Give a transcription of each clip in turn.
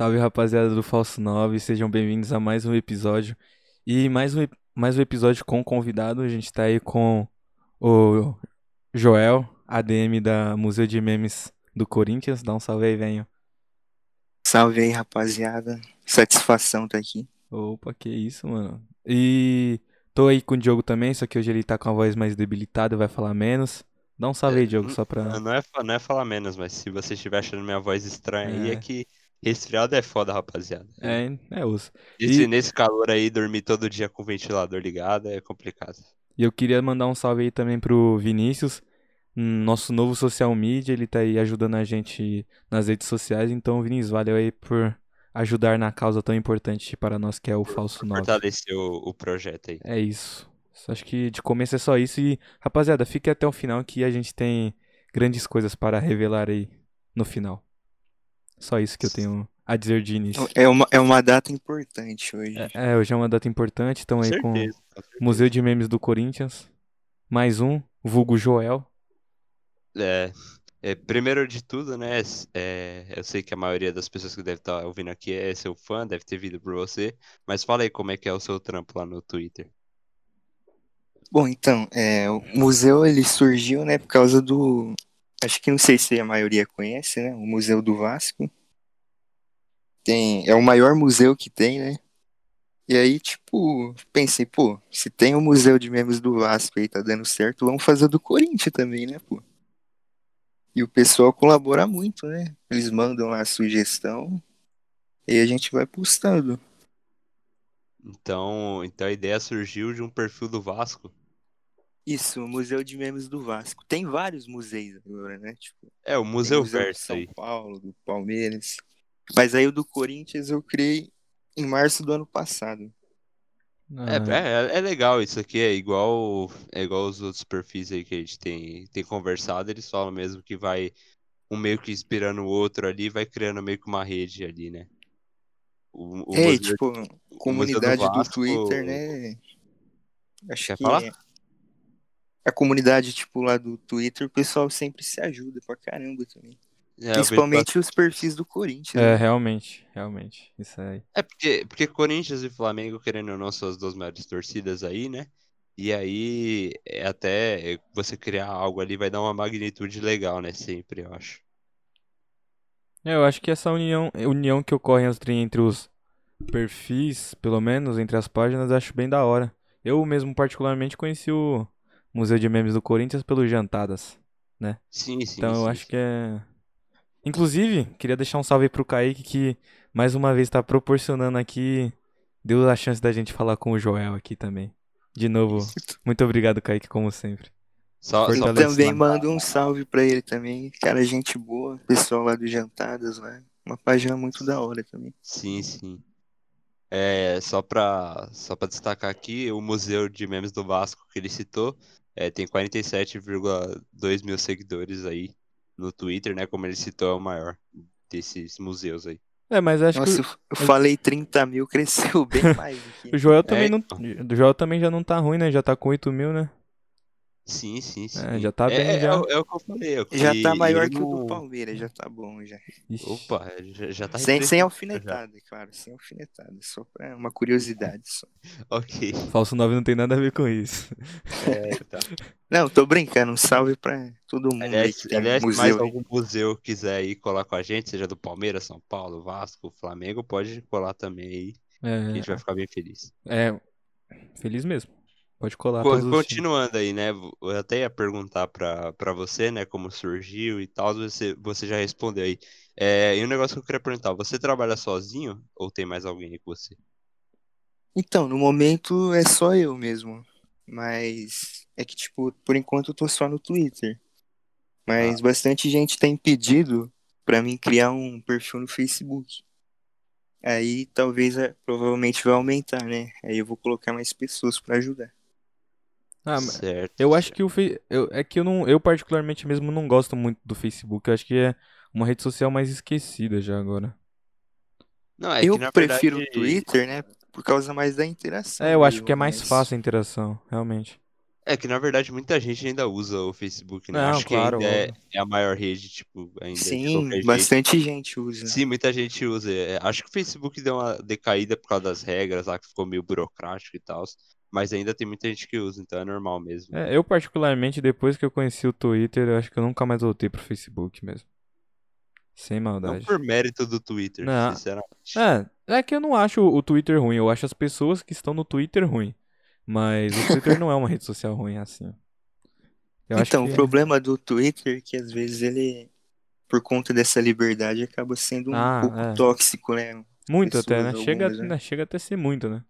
Salve rapaziada do Falso 9, sejam bem-vindos a mais um episódio. E mais um, mais um episódio com convidado. A gente tá aí com o Joel, ADM da Museu de Memes do Corinthians. Dá um salve aí, venho. Salve aí, rapaziada. Satisfação tá aqui. Opa, que isso, mano. E tô aí com o Diogo também, só que hoje ele tá com a voz mais debilitada, vai falar menos. Dá um salve aí, Diogo, só pra. Não é, não é falar menos, mas se você estiver achando minha voz estranha aí, É. é que resfriado é foda, rapaziada. É, é osso. Esse- E- Nesse calor aí, dormir todo dia com o ventilador ligado é complicado. E eu queria mandar um salve aí também pro Vinícius, nosso novo social media, ele tá aí ajudando a gente nas redes sociais. Então, Vinícius, valeu aí por ajudar na causa tão importante para nós que é o Falso 9. Fortalecer o, o projeto aí. É isso. Acho que de começo é só isso. E, rapaziada, fique até o final que a gente tem grandes coisas para revelar aí no final. Só isso que eu tenho a dizer de início. É uma, é uma data importante hoje. É, hoje é uma data importante, estão aí com certeza, com certeza. Museu de Memes do Corinthians. Mais um, vulgo Joel. É, é, primeiro de tudo, né? é, eu sei que a maioria das pessoas que deve estar ouvindo aqui é seu fã, deve ter vindo por você. Mas fala aí como é que é o seu trampo lá no Twitter. Bom, então, é, o museu ele surgiu, né, por causa do. Acho que não sei se a maioria conhece, né? O Museu do Vasco. Tem, é o maior museu que tem, né? E aí, tipo, pensei, pô, se tem o Museu de Memes do Vasco aí, tá dando certo, vamos fazer do Corinthians também, né, pô? E o pessoal colabora muito, né? Eles mandam lá a sugestão e a gente vai postando. Então, então a ideia surgiu de um perfil do Vasco. Isso, o Museu de Memes do Vasco. Tem vários museus agora, né? Tipo, É, o Museu Museu de Verso São aí. Paulo, do Palmeiras. Mas aí o do Corinthians eu criei em março do ano passado. É, Ah, é, é legal isso aqui, é igual, é igual os outros perfis aí que a gente tem, tem conversado, eles falam mesmo que vai um meio que inspirando o outro ali, vai criando meio que uma rede ali, né? O, o é, Museu- tipo, do comunidade do, Vasco- Twitter, né? Acho Quer que falar? É- a comunidade, tipo, lá do Twitter, o pessoal sempre se ajuda pra caramba também. é, Principalmente os perfis do Corinthians. É, né? realmente, realmente. Isso aí. É porque, porque Corinthians e Flamengo, querendo ou não, são as duas maiores torcidas aí, né? E aí, é até você criar algo ali vai dar uma magnitude legal, né? Sempre, eu acho. É, eu acho que essa união, união que ocorre entre, entre os perfis, pelo menos, entre as páginas, eu acho bem da hora. Eu mesmo, particularmente, conheci o Museu de Memes do Corinthians pelos Jantadas. Sim, sim, Então eu sim, acho sim. que é. Inclusive, queria deixar um salve pro Kaique que mais uma vez tá proporcionando aqui. Deu a chance da gente falar com o Joel aqui também. De novo, muito obrigado, Kaique, como sempre. Só, só também mando um salve pra ele também. Cara, gente boa. Pessoal lá do Jantadas lá. Uma página muito da hora também. Sim, sim. É, só pra, só pra destacar aqui, o Museu de Memes do Vasco que ele citou é, tem 47,2 mil seguidores aí no Twitter, né? Como ele citou, é o maior desses museus aí. É, mas acho Nossa, que eu eu falei 30 mil, cresceu bem mais aqui. o Joel também É, não. O Joel também já não tá ruim, né? Já tá com 8 mil, né? Sim, sim, sim. É, já tá É- bem, é, já. é o- é o que eu falei. é Já tá maior eu que o do Palmeiras, já tá bom já. Ixi. Opa, já, já tá Sem, sem impressionante já. alfinetada, claro, sem alfinetada. Só pra uma curiosidade só. Ok. Falso 9 não tem nada a ver com isso. É, tá. Não, tô brincando. Um salve pra todo mundo Aliás, que tem aliás, se mais museu. algum museu quiser ir colar com a gente, seja do Palmeiras, São Paulo, Vasco, Flamengo, pode colar também aí, que a É, gente vai ficar bem feliz. é feliz mesmo. Pode colar. Continuando aí, né? Eu até ia perguntar pra, pra você, né, como surgiu e tal, você, você já respondeu aí. É, e um negócio que eu queria perguntar, você trabalha sozinho ou tem mais alguém aí com você? Então, no momento é só eu mesmo. Mas é que, tipo, por enquanto eu tô só no Twitter. Mas bastante gente tem pedido pra mim criar um perfil no Facebook. Aí talvez, é, provavelmente vai aumentar, né? Aí eu vou colocar mais pessoas pra ajudar. Ah, certo. eu acho certo. que o Fe... eu, é que eu não, eu particularmente mesmo não gosto muito do Facebook. Eu acho que é uma rede social mais esquecida já agora. Não, é eu que prefiro verdade, o Twitter, né? Por causa mais da interação. É, eu acho que é mais mas- fácil a interação, realmente. É que na verdade muita gente ainda usa o Facebook, né? Não, Acho que claro, ainda é, é a maior rede, tipo, ainda de Sim, jeito. bastante gente usa. Sim, muita gente usa. É, Acho que o Facebook deu uma decaída por causa das regras lá, que ficou meio burocrático e tal. Mas ainda tem muita gente que usa, então é normal mesmo. É, eu particularmente, depois que eu conheci o Twitter, eu acho que eu nunca mais voltei pro Facebook mesmo. Sem Não maldade. por mérito do Twitter, Não. sinceramente. É, é que eu não acho o Twitter ruim, eu acho as pessoas que estão no Twitter ruim. Mas o Twitter não é uma rede social ruim assim. Eu acho então, que- o problema do Twitter é que às vezes ele, por conta dessa liberdade, acaba sendo um Ah, pouco é. tóxico, né? Muito até, né? pessoas, Chega, algumas, né? né? Chega até a ser muito, né?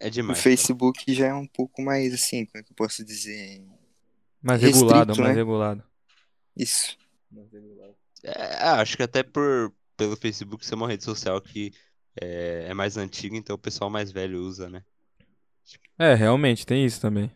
É O demais. cara. Facebook já é um pouco mais assim, como é que eu posso dizer? Mais Restrito, regulado, mais né? regulado. Isso. É, acho que até por pelo Facebook ser uma rede social que é, é mais antiga, então o pessoal mais velho usa, né? É, realmente, tem isso também.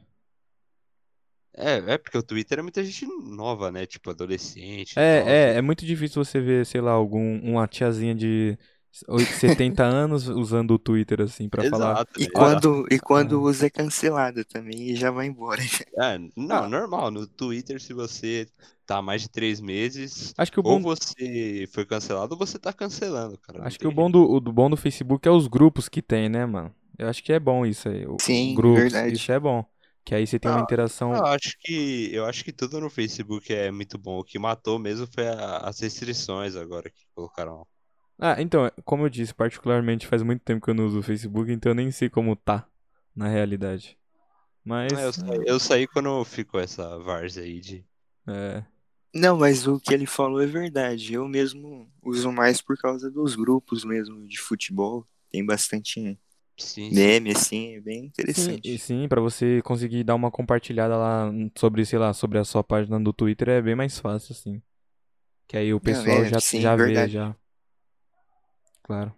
É, é porque o Twitter é muita gente nova, né? Tipo, adolescente. É, é, é muito difícil você ver, sei lá, algum, uma tiazinha de 70 anos usando o Twitter assim pra falar. E quando, e quando Ah. usa é cancelada também e já vai embora. É, não, Ah. normal. No Twitter, se você tá há mais de três meses, Acho que o ou bom, você foi cancelado ou você tá cancelando, cara. acho que o bom do, o do bom do Facebook é os grupos que tem, né, mano? Eu acho que é bom isso aí. o- Sim, grupos, verdade. isso é bom. Que aí você tem uma Ah, interação. Eu acho que eu acho que tudo no Facebook é muito bom. O que matou mesmo foi a- as restrições agora que colocaram. Ah, então, como eu disse, particularmente faz muito tempo que eu não uso o Facebook, então eu nem sei como tá na realidade. Mas, É, eu, saí, eu saí quando ficou essa várzea aí de. é, Não, mas o que ele falou é verdade. Eu mesmo uso mais por causa dos grupos mesmo de futebol. Tem bastante Sim, sim. meme, assim, é bem sim, interessante. e sim, pra você conseguir dar uma compartilhada lá sobre, sei lá, sobre a sua página do Twitter é bem mais fácil, assim. Que aí o pessoal é, já, sim, já vê, já. Claro.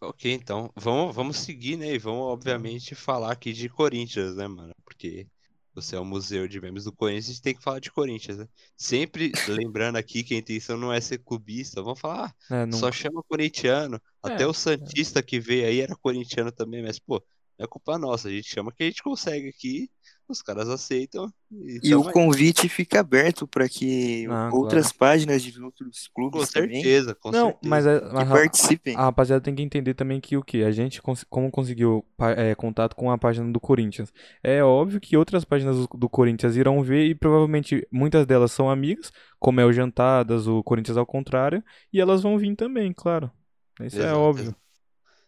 Ok, então vamos, vamos seguir, né? E vamos, obviamente, falar aqui de Corinthians, né, mano? Porque você é o museu de memes do Corinthians, a gente tem que falar de Corinthians, né? Sempre lembrando aqui que a intenção não é ser clubista, vamos falar, ah, É, não... só chama corintiano. Até É, o Santista que veio aí era corintiano também, mas, pô, não é culpa nossa, a gente chama que a gente consegue aqui, os caras aceitam e E o aí. convite fica aberto para que Ah, outras páginas de outros Com clubes também certeza, com Não, certeza. mas, a, mas a- participem. a rapaziada tem que entender também que o que? A gente, cons- como conseguiu é, contato com a página do Corinthians? É óbvio que outras páginas do, do Corinthians irão ver e provavelmente muitas delas são amigas, como é o Jantadas, o Corinthians ao contrário, e elas vão vir também, claro. Isso é Exato, óbvio. exato.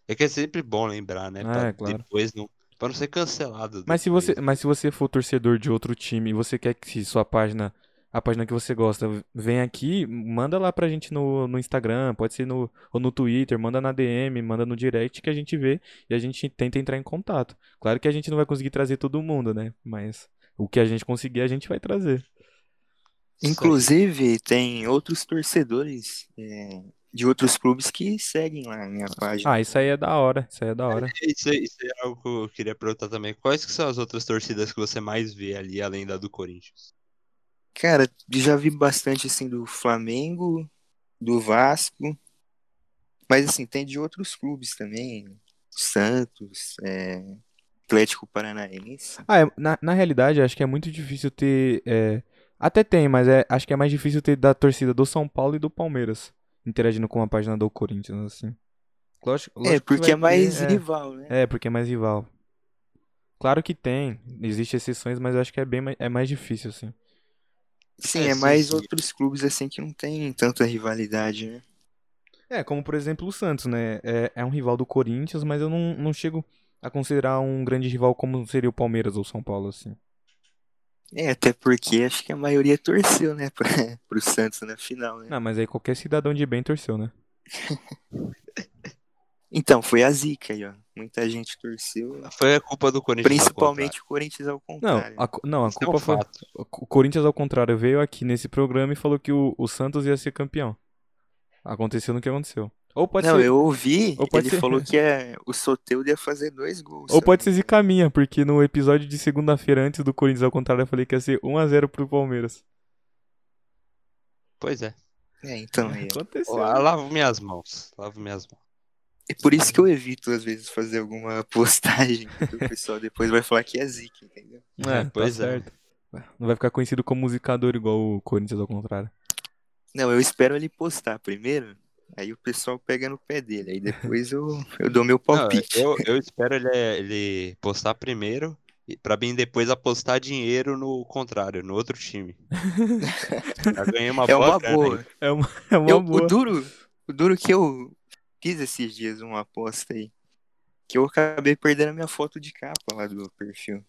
É que é sempre bom lembrar, né? Pra É, claro. depois não. Pra não ser cancelado. Mas se você, mas se você for torcedor de outro time e você quer que sua página, a página que você gosta, venha aqui, manda lá pra gente no, no Instagram, pode ser no, ou no Twitter, manda na DM, manda no direct que a gente vê e a gente tenta entrar em contato. Claro que a gente não vai conseguir trazer todo mundo, né? Mas o que a gente conseguir, a gente vai trazer. Inclusive, tem outros torcedores é, de outros clubes que seguem lá a minha página. Ah, isso aí é da hora, isso aí é da hora. Isso, aí- isso aí é algo que eu queria perguntar também. Quais que são as outras torcidas que você mais vê ali, além da do Corinthians? Cara, já vi bastante assim do Flamengo, do Vasco, mas assim, tem de outros clubes também, Santos, é, Atlético Paranaense. Ah, é- na, na realidade, acho que é muito difícil ter. é, até tem, mas é, acho que é mais difícil ter da torcida do São Paulo e do Palmeiras interagindo com a página do Corinthians, assim. Lógico, É, lógico que porque é mais ter, é. rival, né? É, porque é mais rival. Claro que tem, existem exceções, mas eu acho que é bem mais, é mais difícil, assim. Sim, É, é mais sim. outros clubes assim que não tem tanta rivalidade, né? É, como por exemplo o Santos, né? É, é um rival do Corinthians, mas eu não, não chego a considerar um grande rival como seria o Palmeiras ou o São Paulo, assim. É, até porque acho que a maioria torceu, né, pra, pro Santos na final, né? Não, mas aí qualquer cidadão de bem torceu, né? Então, foi a zica aí, ó. Muita gente torceu, Foi a culpa do Corinthians. ao principalmente o Corinthians ao Não, contrário. a, cu- não, a contrário. culpa é um foi. fato. O Corinthians, ao contrário, veio aqui nesse programa e falou que o, o Santos ia ser campeão. Aconteceu no que aconteceu. Ou pode Não, ser, eu ouvi, ou pode ele ser- falou que é, o Soteldo ia fazer dois gols. ou pode ser não me zica minha, porque no episódio de segunda-feira, antes do Corinthians ao contrário, eu falei que ia ser 1x0 pro Palmeiras. Pois é. É, então, aí, ó. Aconteceu. Ó, Lavo minhas mãos. Lavo minhas mãos. É por isso que eu evito, às vezes, fazer alguma postagem, porque o pessoal depois vai falar que é zica, entendeu? É, tá Pois é. certo. Não vai ficar conhecido como musicador igual o Corinthians ao contrário. Não, eu espero ele postar primeiro, aí o pessoal pega no pé dele, aí depois eu, eu dou meu Não, palpite. eu, eu espero ele, ele postar primeiro e pra mim depois apostar dinheiro no contrário, no outro time. Já ganhei uma É boa uma boa. aí. É uma, é uma Eu- boa. o duro, o duro que eu fiz esses dias uma aposta aí, que eu acabei perdendo a minha foto de capa lá do perfil.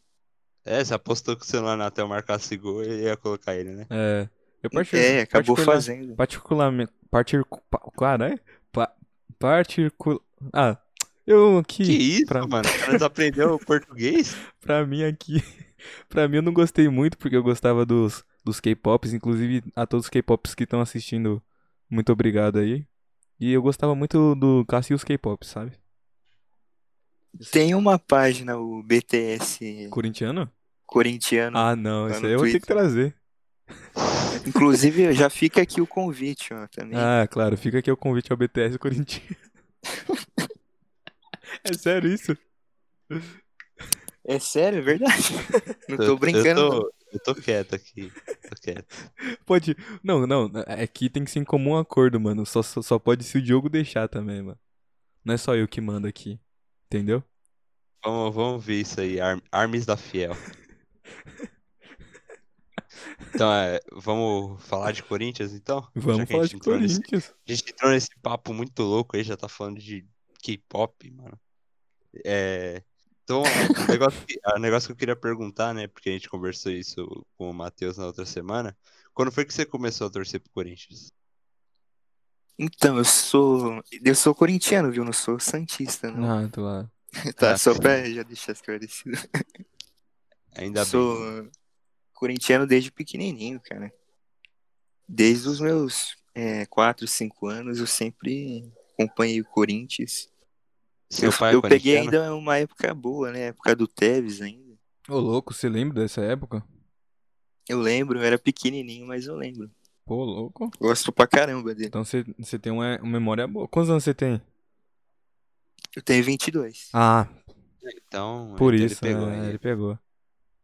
É, você apostou que o celular na tela marcasse gol e ia colocar ele, né? É. Eu É, acabou particular- fazendo. Particularmente. Particu, pa, claro, é? Pa, particul, ah, eu aqui. Que isso, pra, mano? O cara desaprendeu o português? pra mim aqui. Pra mim eu não gostei muito porque eu gostava dos, dos K-Pops. Inclusive a todos os K-Pops que estão assistindo, muito obrigado aí. E eu gostava muito do Cassius K-Pop, sabe? Tem uma página, o BTS Corintiano? corintiano. Ah, não, isso no aí eu vou ter que Twitter. trazer. Inclusive, já fica aqui o convite, ó, também. Ah, claro, fica aqui o convite ao BTS Corintiano. É sério isso? É sério, é verdade. Não tô brincando, Eu tô, eu tô quieto aqui. Tô quieto. Pode. Não, não. Aqui tem que ser em comum acordo, mano. Só, só, só pode se o Diogo deixar também, mano. Não é só eu que mando aqui. Entendeu? Vamos, vamos ver isso aí. Ar- Armes da Fiel. Então, é, vamos falar de Corinthians, então? Vamos falar gente de entrou nesse- Corinthians. A gente entrou nesse papo muito louco aí, já tá falando de K-pop, mano. É, então, o negócio, que, o negócio que eu queria perguntar, né? Porque a gente conversou isso com o Matheus na outra semana. Quando foi que você começou a torcer pro Corinthians? Então, eu sou. Eu sou corintiano, viu? Não sou santista, não. Ah, tô lá. Tá, Ah, só pra já deixar esclarecido. Ainda sou bem. Corintiano desde pequenininho, cara. Desde os meus é, 4, 5 anos, eu sempre acompanhei o Corinthians. Seu eu pai é eu peguei ainda uma época boa, né? Época do Tevez ainda. Ô, louco, você lembra dessa época? Eu lembro, eu era pequenininho, mas eu lembro. Pô, louco. Gosto pra caramba dele. Então você, você tem uma, uma memória boa. Quantos anos você tem? Eu tenho 22. Ah, Então, por então isso. ele pegou é, ele pegou.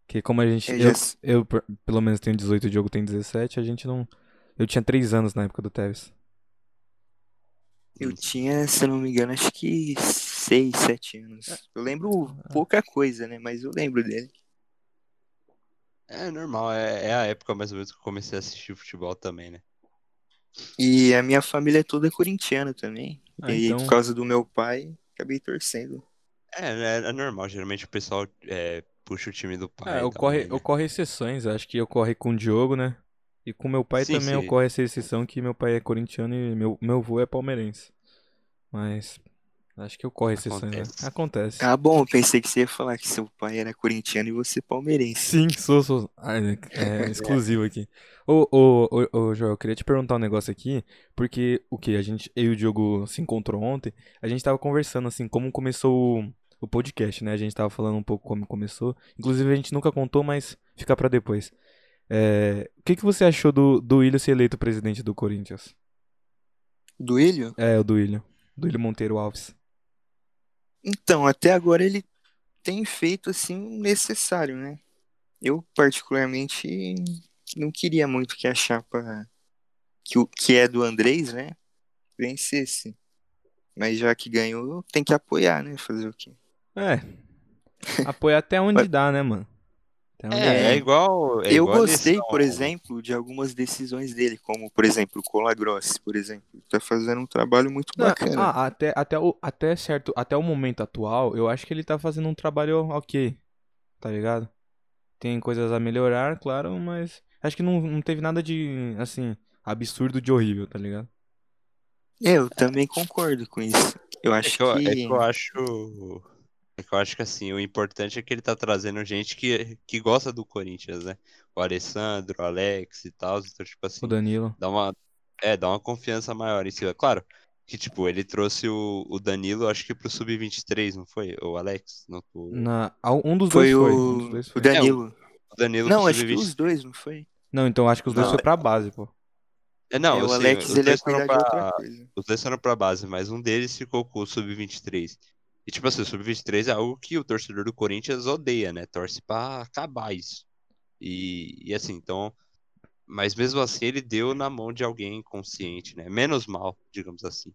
Que como a gente. Eu Eu, eu, per- pelo menos tenho 18, o Diogo tem 17, a gente não. Eu tinha 3 anos na época do Tevez. Eu tinha, se eu não me engano, acho que 6, 7 anos. Eu lembro pouca coisa, né? Mas eu lembro dele. É normal, é, é a época mais ou menos que eu comecei a assistir futebol também, né? E a minha família é toda corintiana também. Ah, e então- por causa do meu pai, acabei torcendo. É, é, é normal, geralmente o pessoal é, puxa o time do pai. É, ocorre, tal, né? ocorre exceções. Acho que ocorre com o Diogo, né? E com meu pai Sim, também sim. ocorre essa exceção que meu pai é corintiano e meu, meu avô é palmeirense. Mas acho que ocorre exceções, né? Acontece. Acontece. Ah, bom, eu pensei que você ia falar que seu pai era corintiano e você palmeirense. Sim, sou, sou. Ah, é, é exclusivo aqui. Ô, ô, ô, ô, Joel, eu queria te perguntar um negócio aqui, porque o que? A gente, eu e o Diogo se encontrou ontem, a gente tava conversando, assim, como começou o, o podcast, né? A gente tava falando um pouco como começou. Inclusive, a gente nunca contou, mas fica pra depois. É, o que, que você achou do, do Willian ser eleito presidente do Corinthians? Do Ilho? É, o do Willian. Do Willian Monteiro Alves. Então, até agora ele tem feito assim o necessário, né? Eu, particularmente, não queria muito que a chapa que, o, que é do Andrés, né? Vencesse. Mas já que ganhou, tem que apoiar, né? Fazer o quê? É. Apoiar até onde Mas- dá, né, mano? Até onde É, dá. é igual. é Eu igual gostei, eleição. por exemplo, de algumas decisões dele, como, por exemplo, o Colagrossi, por exemplo. Tá fazendo um trabalho muito Não, bacana. ah, até, até, o, até certo, até o momento atual, eu acho que ele tá fazendo um trabalho ok, tá ligado? Tem coisas a melhorar, claro, mas acho que não, não teve nada de, assim, absurdo de horrível, tá ligado? Eu também concordo com isso. Eu É acho que eu, é que. que eu acho. É que eu acho que assim, o importante é que ele tá trazendo gente que, que gosta do Corinthians, né? O Alessandro, o Alex e tal. Então, tipo assim, O Danilo. dá uma. É, dá uma confiança maior em cima. Claro, que tipo, ele trouxe o, o Danilo, acho que pro Sub-23, não foi? O Alex? Não, o, Na, ah, um dos Foi dois foi, o, um dos dois o foi. Danilo. o Danilo Não, acho que Sub-23. os dois, não foi? Não, então acho que os dois Não. foi pra base, pô. É, não, É, o assim, Alex os ele ia dois foram cuidar de outra pra, coisa. os dois foram pra base, mas um deles ficou com o Sub-23. E tipo assim, o Sub-23 é algo que o torcedor do Corinthians odeia, né? Torce pra acabar isso. E, e assim, então. Mas mesmo assim ele deu na mão de alguém consciente, né? Menos mal, digamos assim.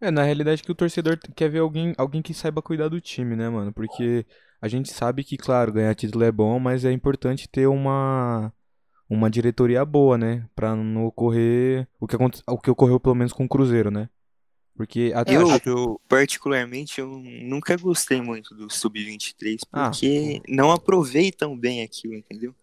É, na realidade que o torcedor quer ver alguém, alguém que saiba cuidar do time, né, mano? Porque a gente sabe que, claro, ganhar título é bom, mas é importante ter uma uma diretoria boa, né? Pra não ocorrer o que, aconte- o que ocorreu pelo menos com o Cruzeiro, né? Porque até Eu- acho que o, Particularmente, eu nunca gostei muito do Sub-23, Ah. porque não aproveitam bem aquilo, entendeu?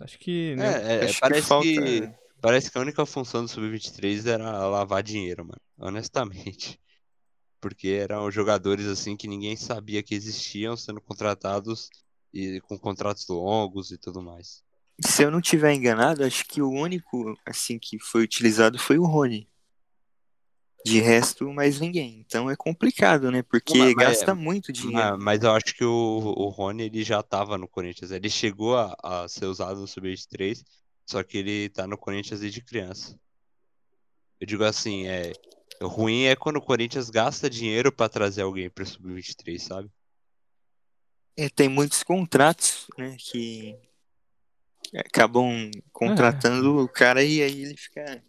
acho que né, é, é, Acho que parece falta- que parece que a única função do Sub-23 era lavar dinheiro, mano. Honestamente. Porque eram jogadores assim que ninguém sabia que existiam sendo contratados e com contratos longos e tudo mais. Se eu não tiver enganado, acho que o único assim que foi utilizado foi o Rony. De resto, mais ninguém. Então é complicado, né? Porque Mas- mas- gasta muito dinheiro. Ma- Mas, eu acho que o, o Rony ele já tava no Corinthians. Ele chegou a, a ser usado no Sub-23, só que ele tá no Corinthians desde criança. Eu digo assim, é. O ruim é quando o Corinthians gasta dinheiro pra trazer alguém pro Sub-23, sabe? É, tem muitos contratos, né? Que acabam contratando o cara e aí ele fica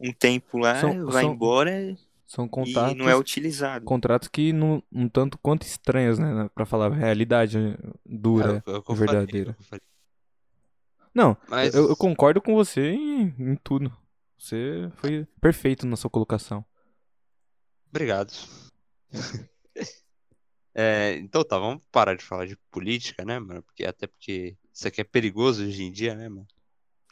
um tempo lá, São- vai são embora são e contatos, não é utilizado. contratos que não, um tanto quanto estranhos, né? Pra falar a realidade dura. É eu falei, verdadeira. é eu. Não, Mas- eu, eu concordo com você em, em tudo. Você foi perfeito na sua colocação. Obrigado. É, então tá, vamos parar de falar de política, né, mano? Porque, até porque isso aqui é perigoso hoje em dia, né, mano?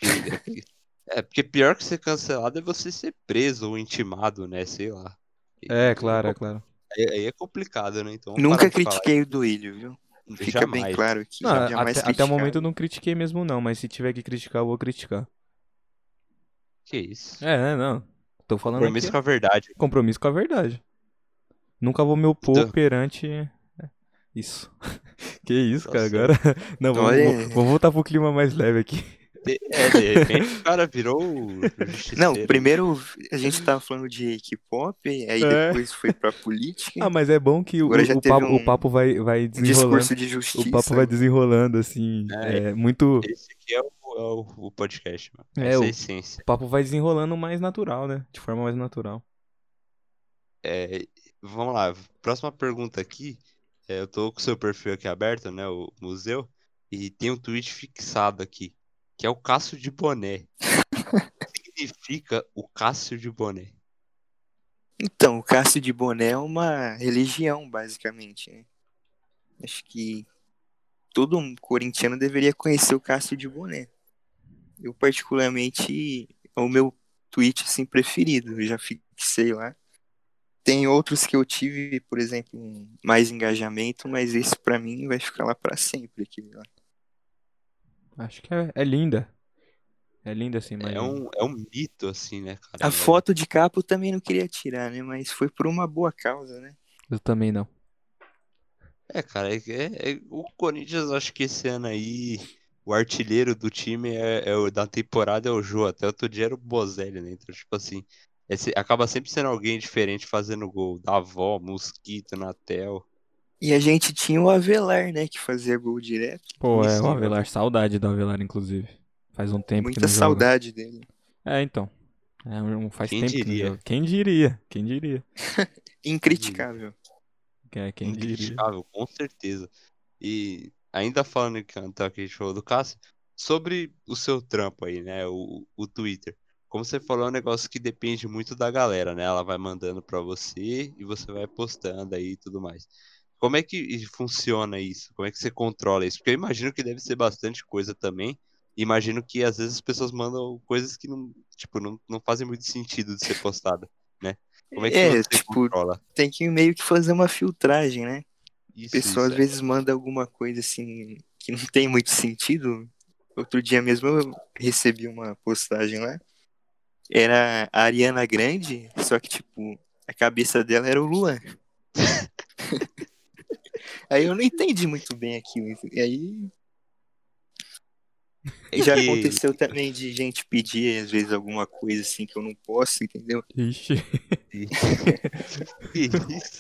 Porque- é, porque, é, pior que ser cancelado é você ser preso ou intimado, né? Sei lá. E- É, claro, é claro. Aí, é complicado, né? Então, Nunca critiquei o Duílio, viu? Fica bem Jamais. claro aqui. Não, jamais até, até o momento eu não critiquei mesmo não, mas se tiver que criticar, eu vou criticar. Que isso? É, né, não. Tô falando Compromisso aqui, com a verdade. compromisso com a verdade. Nunca vou me opor Então- perante é, isso. que isso, Tá cara, agora... Não, vamos, vamos- vamos voltar pro clima mais leve aqui. De- É, de repente o cara virou o Não, primeiro a gente tava falando de K-pop, aí É. depois foi pra política, Ah, mas é bom que o, o papo, o um- papo vai, vai um desenrolando. discurso de justiça. O papo vai desenrolando, assim. É. É, muito... Esse aqui é o, é o- o podcast, mano. É, Essa é o- a essência. O papo vai desenrolando mais natural, né? De forma mais natural. É, vamos lá, próxima pergunta aqui. É, eu tô com o seu perfil aqui aberto, né? O museu. E tem um tweet fixado aqui, que é o Cássio de Boné. O que significa o Cássio de Boné? Então, o Cássio de Boné é uma religião, basicamente. né? Acho que todo um corintiano deveria conhecer o Cássio de Boné. Eu, particularmente, é o meu tweet assim, preferido. Eu já fixei lá. Tem outros que eu tive, por exemplo, mais engajamento, mas esse pra mim vai ficar lá pra sempre. Aquele lá. Acho que é, é linda. É linda, assim, mas... É um, é um mito, assim, né, cara? A É- foto de capa eu também não queria tirar, né? Mas foi por uma boa causa, né? Eu também não. É, cara, é, é- é- o Corinthians, acho que esse ano aí, o artilheiro do time é, é o da temporada é o Jô. Até outro dia era o Bozelli, né? Então, tipo assim, é se- acaba sempre sendo alguém diferente fazendo gol. Davó, Mosquito, Natel. E a gente tinha o Avelar, né? Que fazia gol direto. Pô, é o né? Avelar. Saudade do Avelar, inclusive. Faz um tempo que Muita não joga. saudade dele. É, então. É, um- faz Quem tempo que não diria? joga. Quem diria? Quem diria? Incriticável. É, quem diria? Incriticável, com certeza. E ainda falando que então, que a gente falou do Cássio, sobre o seu trampo aí, né? O, o Twitter. Como você falou, é um negócio que depende muito da galera, né? Ela vai mandando pra você e você vai postando aí e tudo mais. Como é que funciona isso? Como é que você controla isso? Porque eu imagino que deve ser bastante coisa também. Imagino que às vezes as pessoas mandam coisas que não, tipo, não, não fazem muito sentido de ser postada, né? Como é que É, você tipo, controla Tem que meio que fazer uma filtragem, né? A isso? pessoa isso às vezes manda alguma coisa assim que não tem muito sentido. Outro dia mesmo eu recebi uma postagem lá. Era a Ariana Grande, só que tipo, a cabeça dela era o Luan. Aí eu não entendi muito bem aquilo. E aí E já que- aconteceu também de gente pedir, às vezes, alguma coisa assim que eu não posso, entendeu? Ixi. Que isso?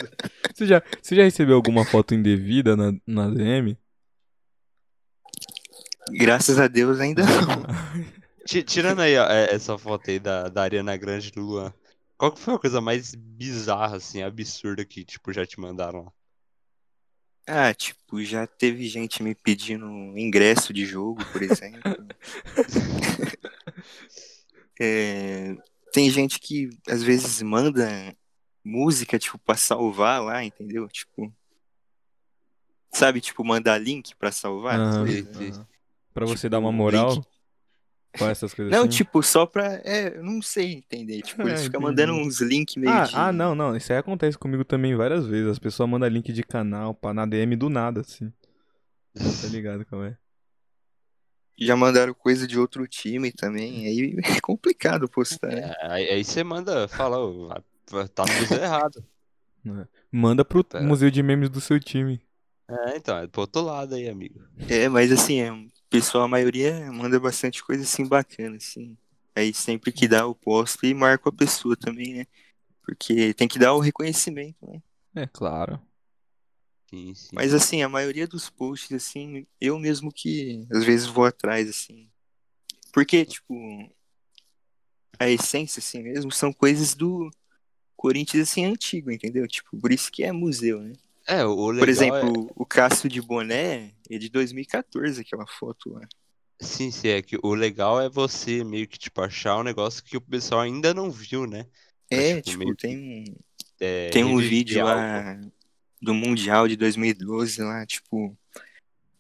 Você já, você já recebeu alguma foto indevida na, na DM? Graças a Deus ainda não. Ti- Tirando aí ó, é- essa foto aí da, da Ariana Grande do Luan, qual que foi a coisa mais bizarra, assim, absurda que, tipo, já te mandaram lá? Ah, tipo, já teve gente me pedindo ingresso de jogo, por exemplo. É, tem gente que às vezes manda música, tipo, pra salvar lá, entendeu? Tipo. Sabe, tipo, mandar link pra salvar? sim. Pra você Tipo, dar uma link. Com essas coisas Não, assim? tipo, só pra. É, eu não sei entender. Tipo, eles Ah, ficam mandando uns links meio Ah, de. ah, não, não. Isso aí acontece comigo também várias vezes. As pessoas mandam link de canal pra, na DM do nada, assim. Tá ligado como é? Já mandaram coisa de outro time também. Aí é complicado postar. né? É, aí, aí você manda, fala, tá tudo errado. Manda pro Pera. museu de memes do seu time. É, então, é pro outro lado aí, amigo. É, mas assim, é, pessoal, a maioria manda bastante coisa assim bacana, assim. Aí sempre que dá eu posto e marco a pessoa também, né? Porque tem que dar o reconhecimento, né? É, claro. Sim, sim. Mas assim, a maioria dos posts, assim, eu mesmo que às vezes vou atrás, assim. Porque, tipo, a essência, assim mesmo, são coisas do Corinthians, assim, antigo, entendeu? Tipo, por isso que é museu, né? É, o, legal Por é- exemplo, o Cássio de Boné é de 2014, aquela foto lá. Sim, sim, é que o legal é você meio que, tipo, achar um negócio que o pessoal ainda não viu, né? É, tipo, tipo, que- tem um, É, tem um vídeo lá do Mundial de 2012 lá, tipo,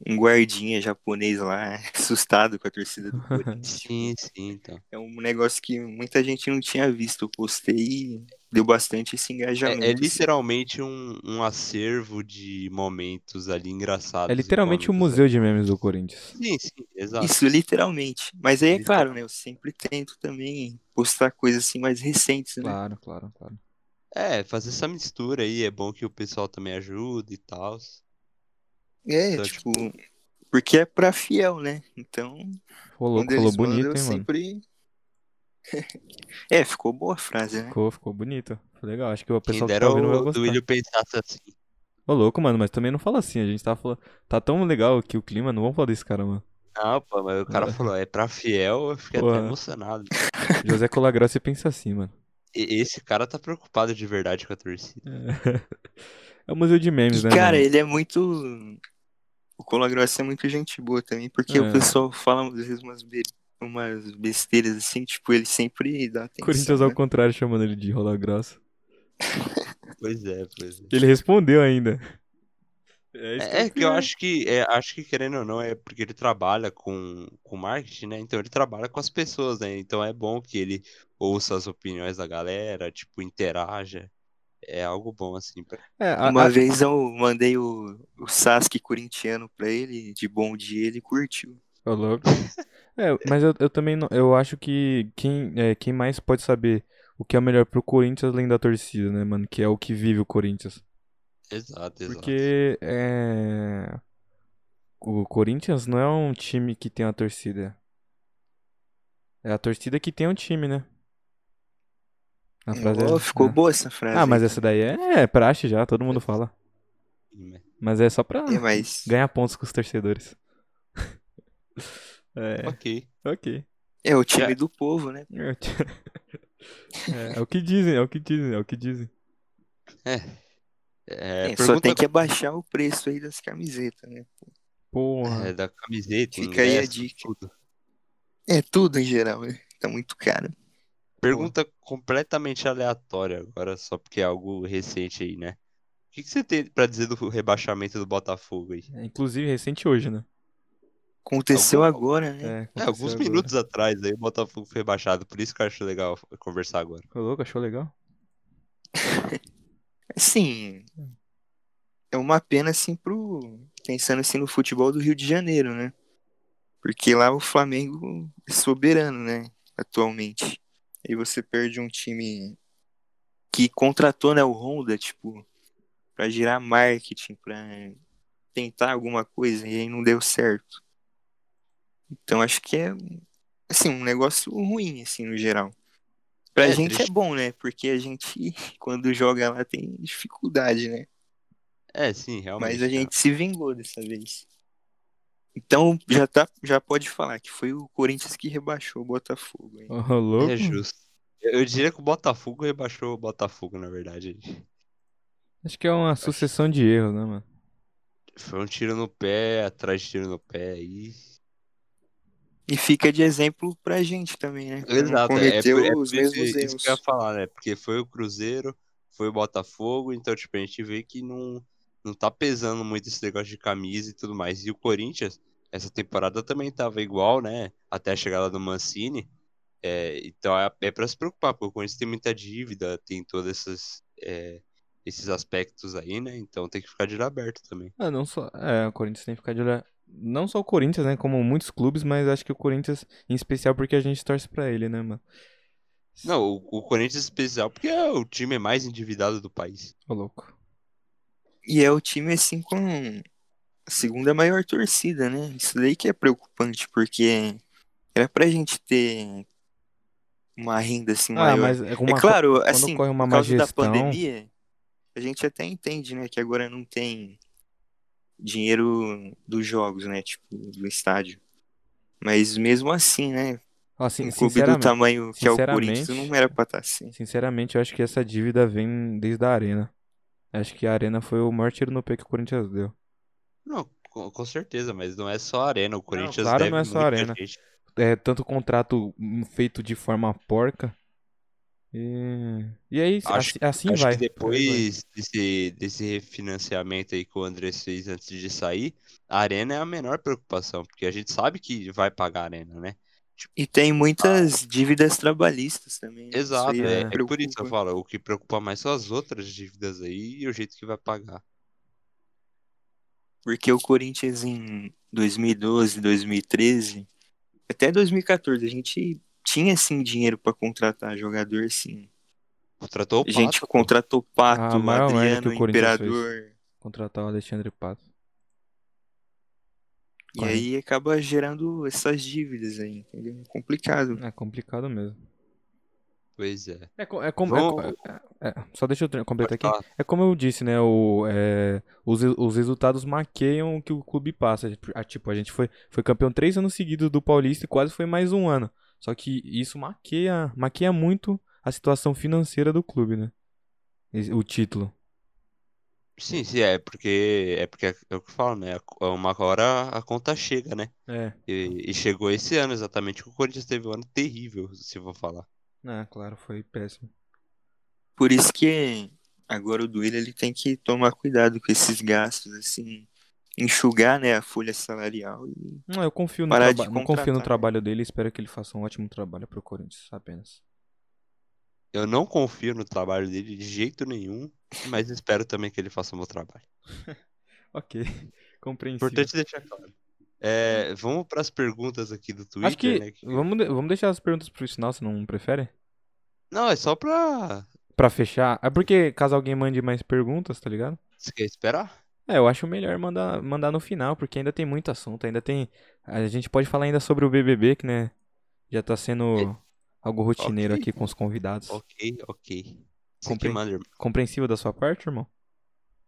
um guardinha japonês lá, assustado com a torcida do Corinthians. Sim, sim, então. É um negócio que muita gente não tinha visto. Eu postei e deu bastante esse engajamento. É, é assim. literalmente um, um acervo de momentos ali engraçados. É literalmente o icônicos, museu de memes do Corinthians. né? Sim, sim, exato. Isso, literalmente. Mas aí é claro, né? Eu sempre tento também postar coisas assim mais recentes, né? Claro, claro, claro. É, fazer essa mistura aí, é bom que o pessoal também ajude e tal. É, Então, tipo, porque é pra fiel, né? Então, Falou, falou bonito, hein, eu mano? sempre. é, ficou boa a frase, né? Ficou, ficou bonito. Foi legal. Acho que o Quem pessoal que dera tá ouvindo vai o gostar. Duílio pensasse assim. Ô, louco, mano, mas também não fala assim. A gente tá falando. Tá tão legal aqui o clima, não vamos falar desse cara, mano. Não, pô, mas o cara É. falou, é pra fiel, eu fiquei Porra. até emocionado. José Colagrossi pensa assim, mano. E- esse cara tá preocupado de verdade com a torcida. É o museu de memes, E, né, cara, mano? ele é muito. O Colagrossa é muito gente boa também, porque É. o pessoal fala às vezes umas, be- umas besteiras assim, tipo, ele sempre dá atenção. Corinthians ao né? contrário chamando ele de rola grossa. Pois é, pois é. Ele respondeu ainda. É, É, é que eu pior. acho que, é, acho que querendo ou não, é porque ele trabalha com, com marketing, né? Então ele trabalha com as pessoas, né? Então é bom que ele ouça as opiniões da galera, tipo, interaja. É algo bom, assim. Pra... É, a- Uma a- vez eu mandei o, o Sasuke corintiano pra ele, de bom dia, ele curtiu. Ô, louco. É, mas eu, eu também não, eu acho que quem, é, quem mais pode saber o que é melhor pro Corinthians além da torcida, né, mano? Que é o que vive o Corinthians. Exato, exato. Porque é, o Corinthians não é um time que tem uma torcida. É a torcida que tem um time, né? A frase Ó, é- ficou é. boa essa frase. Ah, mas essa daí é, é praxe já, todo mundo fala. Mas é só pra É, mas. ganhar pontos com os torcedores. É, Ok. ok. É o time Já- do povo, né? É, t- é, é o que dizem, é o que dizem, é o que dizem. É, É, só pergunta tem que abaixar o preço aí das camisetas, né? Porra. é, da camiseta, Fica aí a dica. tudo. É tudo em geral, né? Tá muito caro. Pergunta completamente aleatória agora, só porque é algo recente aí, né? O que, que você tem pra dizer do rebaixamento do Botafogo aí? É, inclusive recente hoje, né? Aconteceu Algum- agora, né? É, É, aconteceu alguns agora. minutos atrás aí o Botafogo foi rebaixado, por isso que eu acho legal conversar agora. Ô, louco, achou legal? Assim, é uma pena assim pro pensando assim no futebol do Rio de Janeiro, né? Porque lá o Flamengo é soberano, né? Atualmente. E você perde um time que contratou, né, o Honda, tipo, pra girar marketing, pra tentar alguma coisa e aí não deu certo. Então acho que é assim, um negócio ruim, assim, no geral. Pra É gente triste. é bom, né? Porque a gente, quando joga lá, tem dificuldade, né? É, sim, realmente. Mas a gente se vingou dessa vez. Então já, tá, já pode falar que foi o Corinthians que rebaixou o Botafogo. Hein? Ô, louco. É justo. Eu diria que o Botafogo rebaixou o Botafogo, na verdade. Acho que é uma sucessão de erros, né, mano? Foi um tiro no pé, atrás de tiro no pé aí. E fica de exemplo pra gente também, né? Exato, é, é os mesmos isso, que eu ia falar, né? Porque foi o Cruzeiro, foi o Botafogo, então, tipo, a gente vê que não, não tá pesando muito esse negócio de camisa e tudo mais. E o Corinthians, essa temporada também tava igual, né? Até a chegada do Mancini. É, então é, é pra se preocupar, porque o Corinthians tem muita dívida, tem todos esses, é, esses aspectos aí, né? Então tem que ficar de olho aberto também. Ah, não só. É, o Corinthians tem que ficar de olho. Não só o Corinthians, né? Como muitos clubes, mas acho que o Corinthians, em especial, porque a gente torce pra ele, né, mano? Não, o, o Corinthians é especial porque é o time mais endividado do país. Ô, louco. E é o time, assim, com a segunda maior torcida, né? Isso daí que é preocupante, porque era pra gente ter uma renda, assim, Ah, maior. mas é, É uma, claro, quando assim, ocorre uma por causa da gestão. pandemia, a gente até entende, né, que agora não tem dinheiro dos jogos, né, tipo, do estádio. Mas mesmo assim, né, Assim, um clube do tamanho que é o Corinthians não era pra estar assim. sinceramente, eu acho que essa dívida vem desde a Arena. Acho que a Arena foi o maior tiro no pé que o Corinthians deu. Não, com, com certeza, mas não é só a Arena. O Corinthians claro, deve não é só a Arena. gente. É, tanto contrato feito de forma porca. E, e aí, Acho- assim, assim Acho vai. que depois desse, desse refinanciamento aí que o André fez antes de sair, a Arena é a menor preocupação, porque a gente sabe que vai pagar a Arena, né? E tem muitas dívidas trabalhistas também. né? Isso Exato, é, é preocupa. por isso que eu falo, o que preocupa mais são as outras dívidas aí e o jeito que vai pagar. Porque o Corinthians em 2012, 2013, até 2014, a gente tinha sim dinheiro pra contratar jogador, sim. Contratou o A gente Pato, contratou Pato, A maior Adriano, o Imperador. Contratar o Alexandre Pato. E aí acaba gerando essas dívidas aí, entendeu? É complicado. É complicado mesmo. Pois é. É, co- é como. é é- é- só deixa eu completar aqui. É como eu disse, né? O, é, os, os resultados maqueiam o que o clube passa. Tipo, a gente foi, foi campeão três anos seguidos do Paulista e quase foi mais um ano. Só que isso maqueia, maqueia muito a situação financeira do clube, né? O título. Sim, sim, é porque é porque é o que eu falo, né? A- Uma hora a conta chega, né? É. E, e chegou esse ano exatamente. que O Corinthians teve um ano terrível, se eu for falar. Ah, claro, foi péssimo. Por isso que agora o Duílio ele tem que tomar cuidado com esses gastos, assim, enxugar, né, a folha salarial e Não, eu confio no, Parar de traba- não confio no trabalho dele e espero que ele faça um ótimo trabalho pro Corinthians, apenas. Eu não confio no trabalho dele de jeito nenhum, mas espero também que ele faça o meu trabalho. Ok, compreensível. Importante deixar claro. É, vamos para as perguntas aqui do Twitter, Acho que né? que- vamos, vamos deixar as perguntas pro final, se não prefere? Não, é só pra. Pra fechar. É porque caso alguém mande mais perguntas, tá ligado? Você quer esperar? É, eu acho melhor mandar, mandar no final, porque ainda tem muito assunto, ainda tem... A gente pode falar ainda sobre o BBB, que, né, já tá sendo algo rotineiro Ok. aqui com os convidados. Ok, ok. Compre- manda, da sua parte, irmão?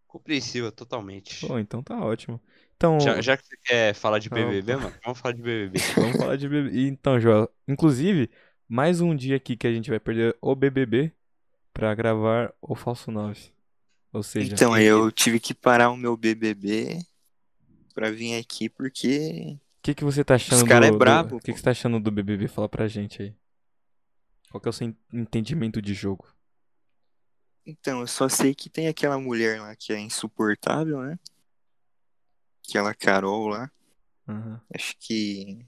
Compreensível, totalmente. Pô, então tá ótimo. Então, Já, já que você quer falar de BBB, pô. mano, vamos falar de BBB. vamos falar de BBB. Então, Joel, inclusive, mais um dia aqui que a gente vai perder o BBB pra gravar o Falso 9. Ou seja, então eu tive que parar o meu BBB pra vir aqui porque o que, que você tá achando cara é do, do- brabo, O que, que você tá achando do BBB? Fala pra gente aí. Qual que é o seu en- entendimento de jogo? então eu só sei que tem aquela mulher lá que é insuportável, né? Aquela Carol lá. Aham. Acho que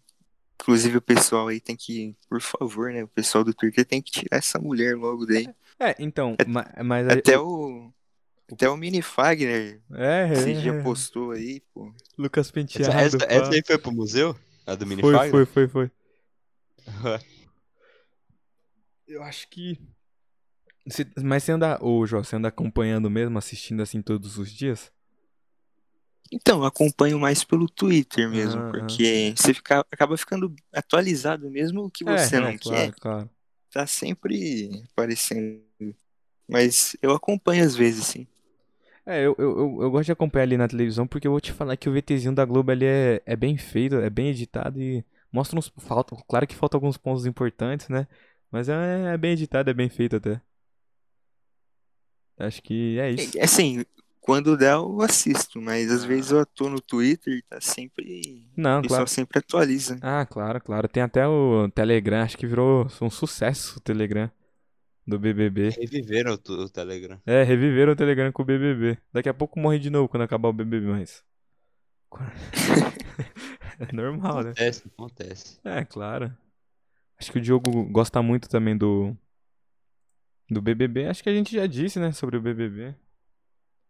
inclusive o pessoal aí tem que, por favor, né, o pessoal do Twitter tem que tirar essa mulher logo daí. É, então, ma- mas... a- Até o até o Mini Fagner É, esse é, dia postou aí, pô. Lucas Essa, Penteado. essa, pá. essa aí foi pro museu? A do Mini Foi, Fagner? foi, foi, foi. Eu acho que. Mas você anda. Ô, João, você anda acompanhando mesmo, assistindo assim todos os dias? Então, acompanho mais pelo Twitter mesmo, Ah, porque você fica, acaba ficando atualizado mesmo o que você é, não é, quer, claro, claro. tá sempre aparecendo. Mas eu acompanho às vezes, sim. É, eu, eu, eu, gosto de acompanhar ali na televisão porque eu vou te falar que o VTzinho da Globo ali é, é bem feito, é bem editado e mostra uns. Falta, claro que falta alguns pontos importantes, né? Mas é, é bem editado, é bem feito até. Acho que é isso. É, Assim, quando der eu assisto, mas às Ah. vezes eu tô no Twitter e tá sempre. Não, O pessoal claro. sempre atualiza. Ah, claro, claro. Tem até o Telegram, acho que virou um sucesso o Telegram do BBB. Reviveram o, o Telegram. É, reviveram o Telegram com o BBB. Daqui a pouco morre de novo quando acabar o BBB, mas. É normal, né? Acontece, acontece. É, claro. Acho que o Diogo gosta muito também do. Do BBB. Acho que a gente já disse, né, sobre o BBB.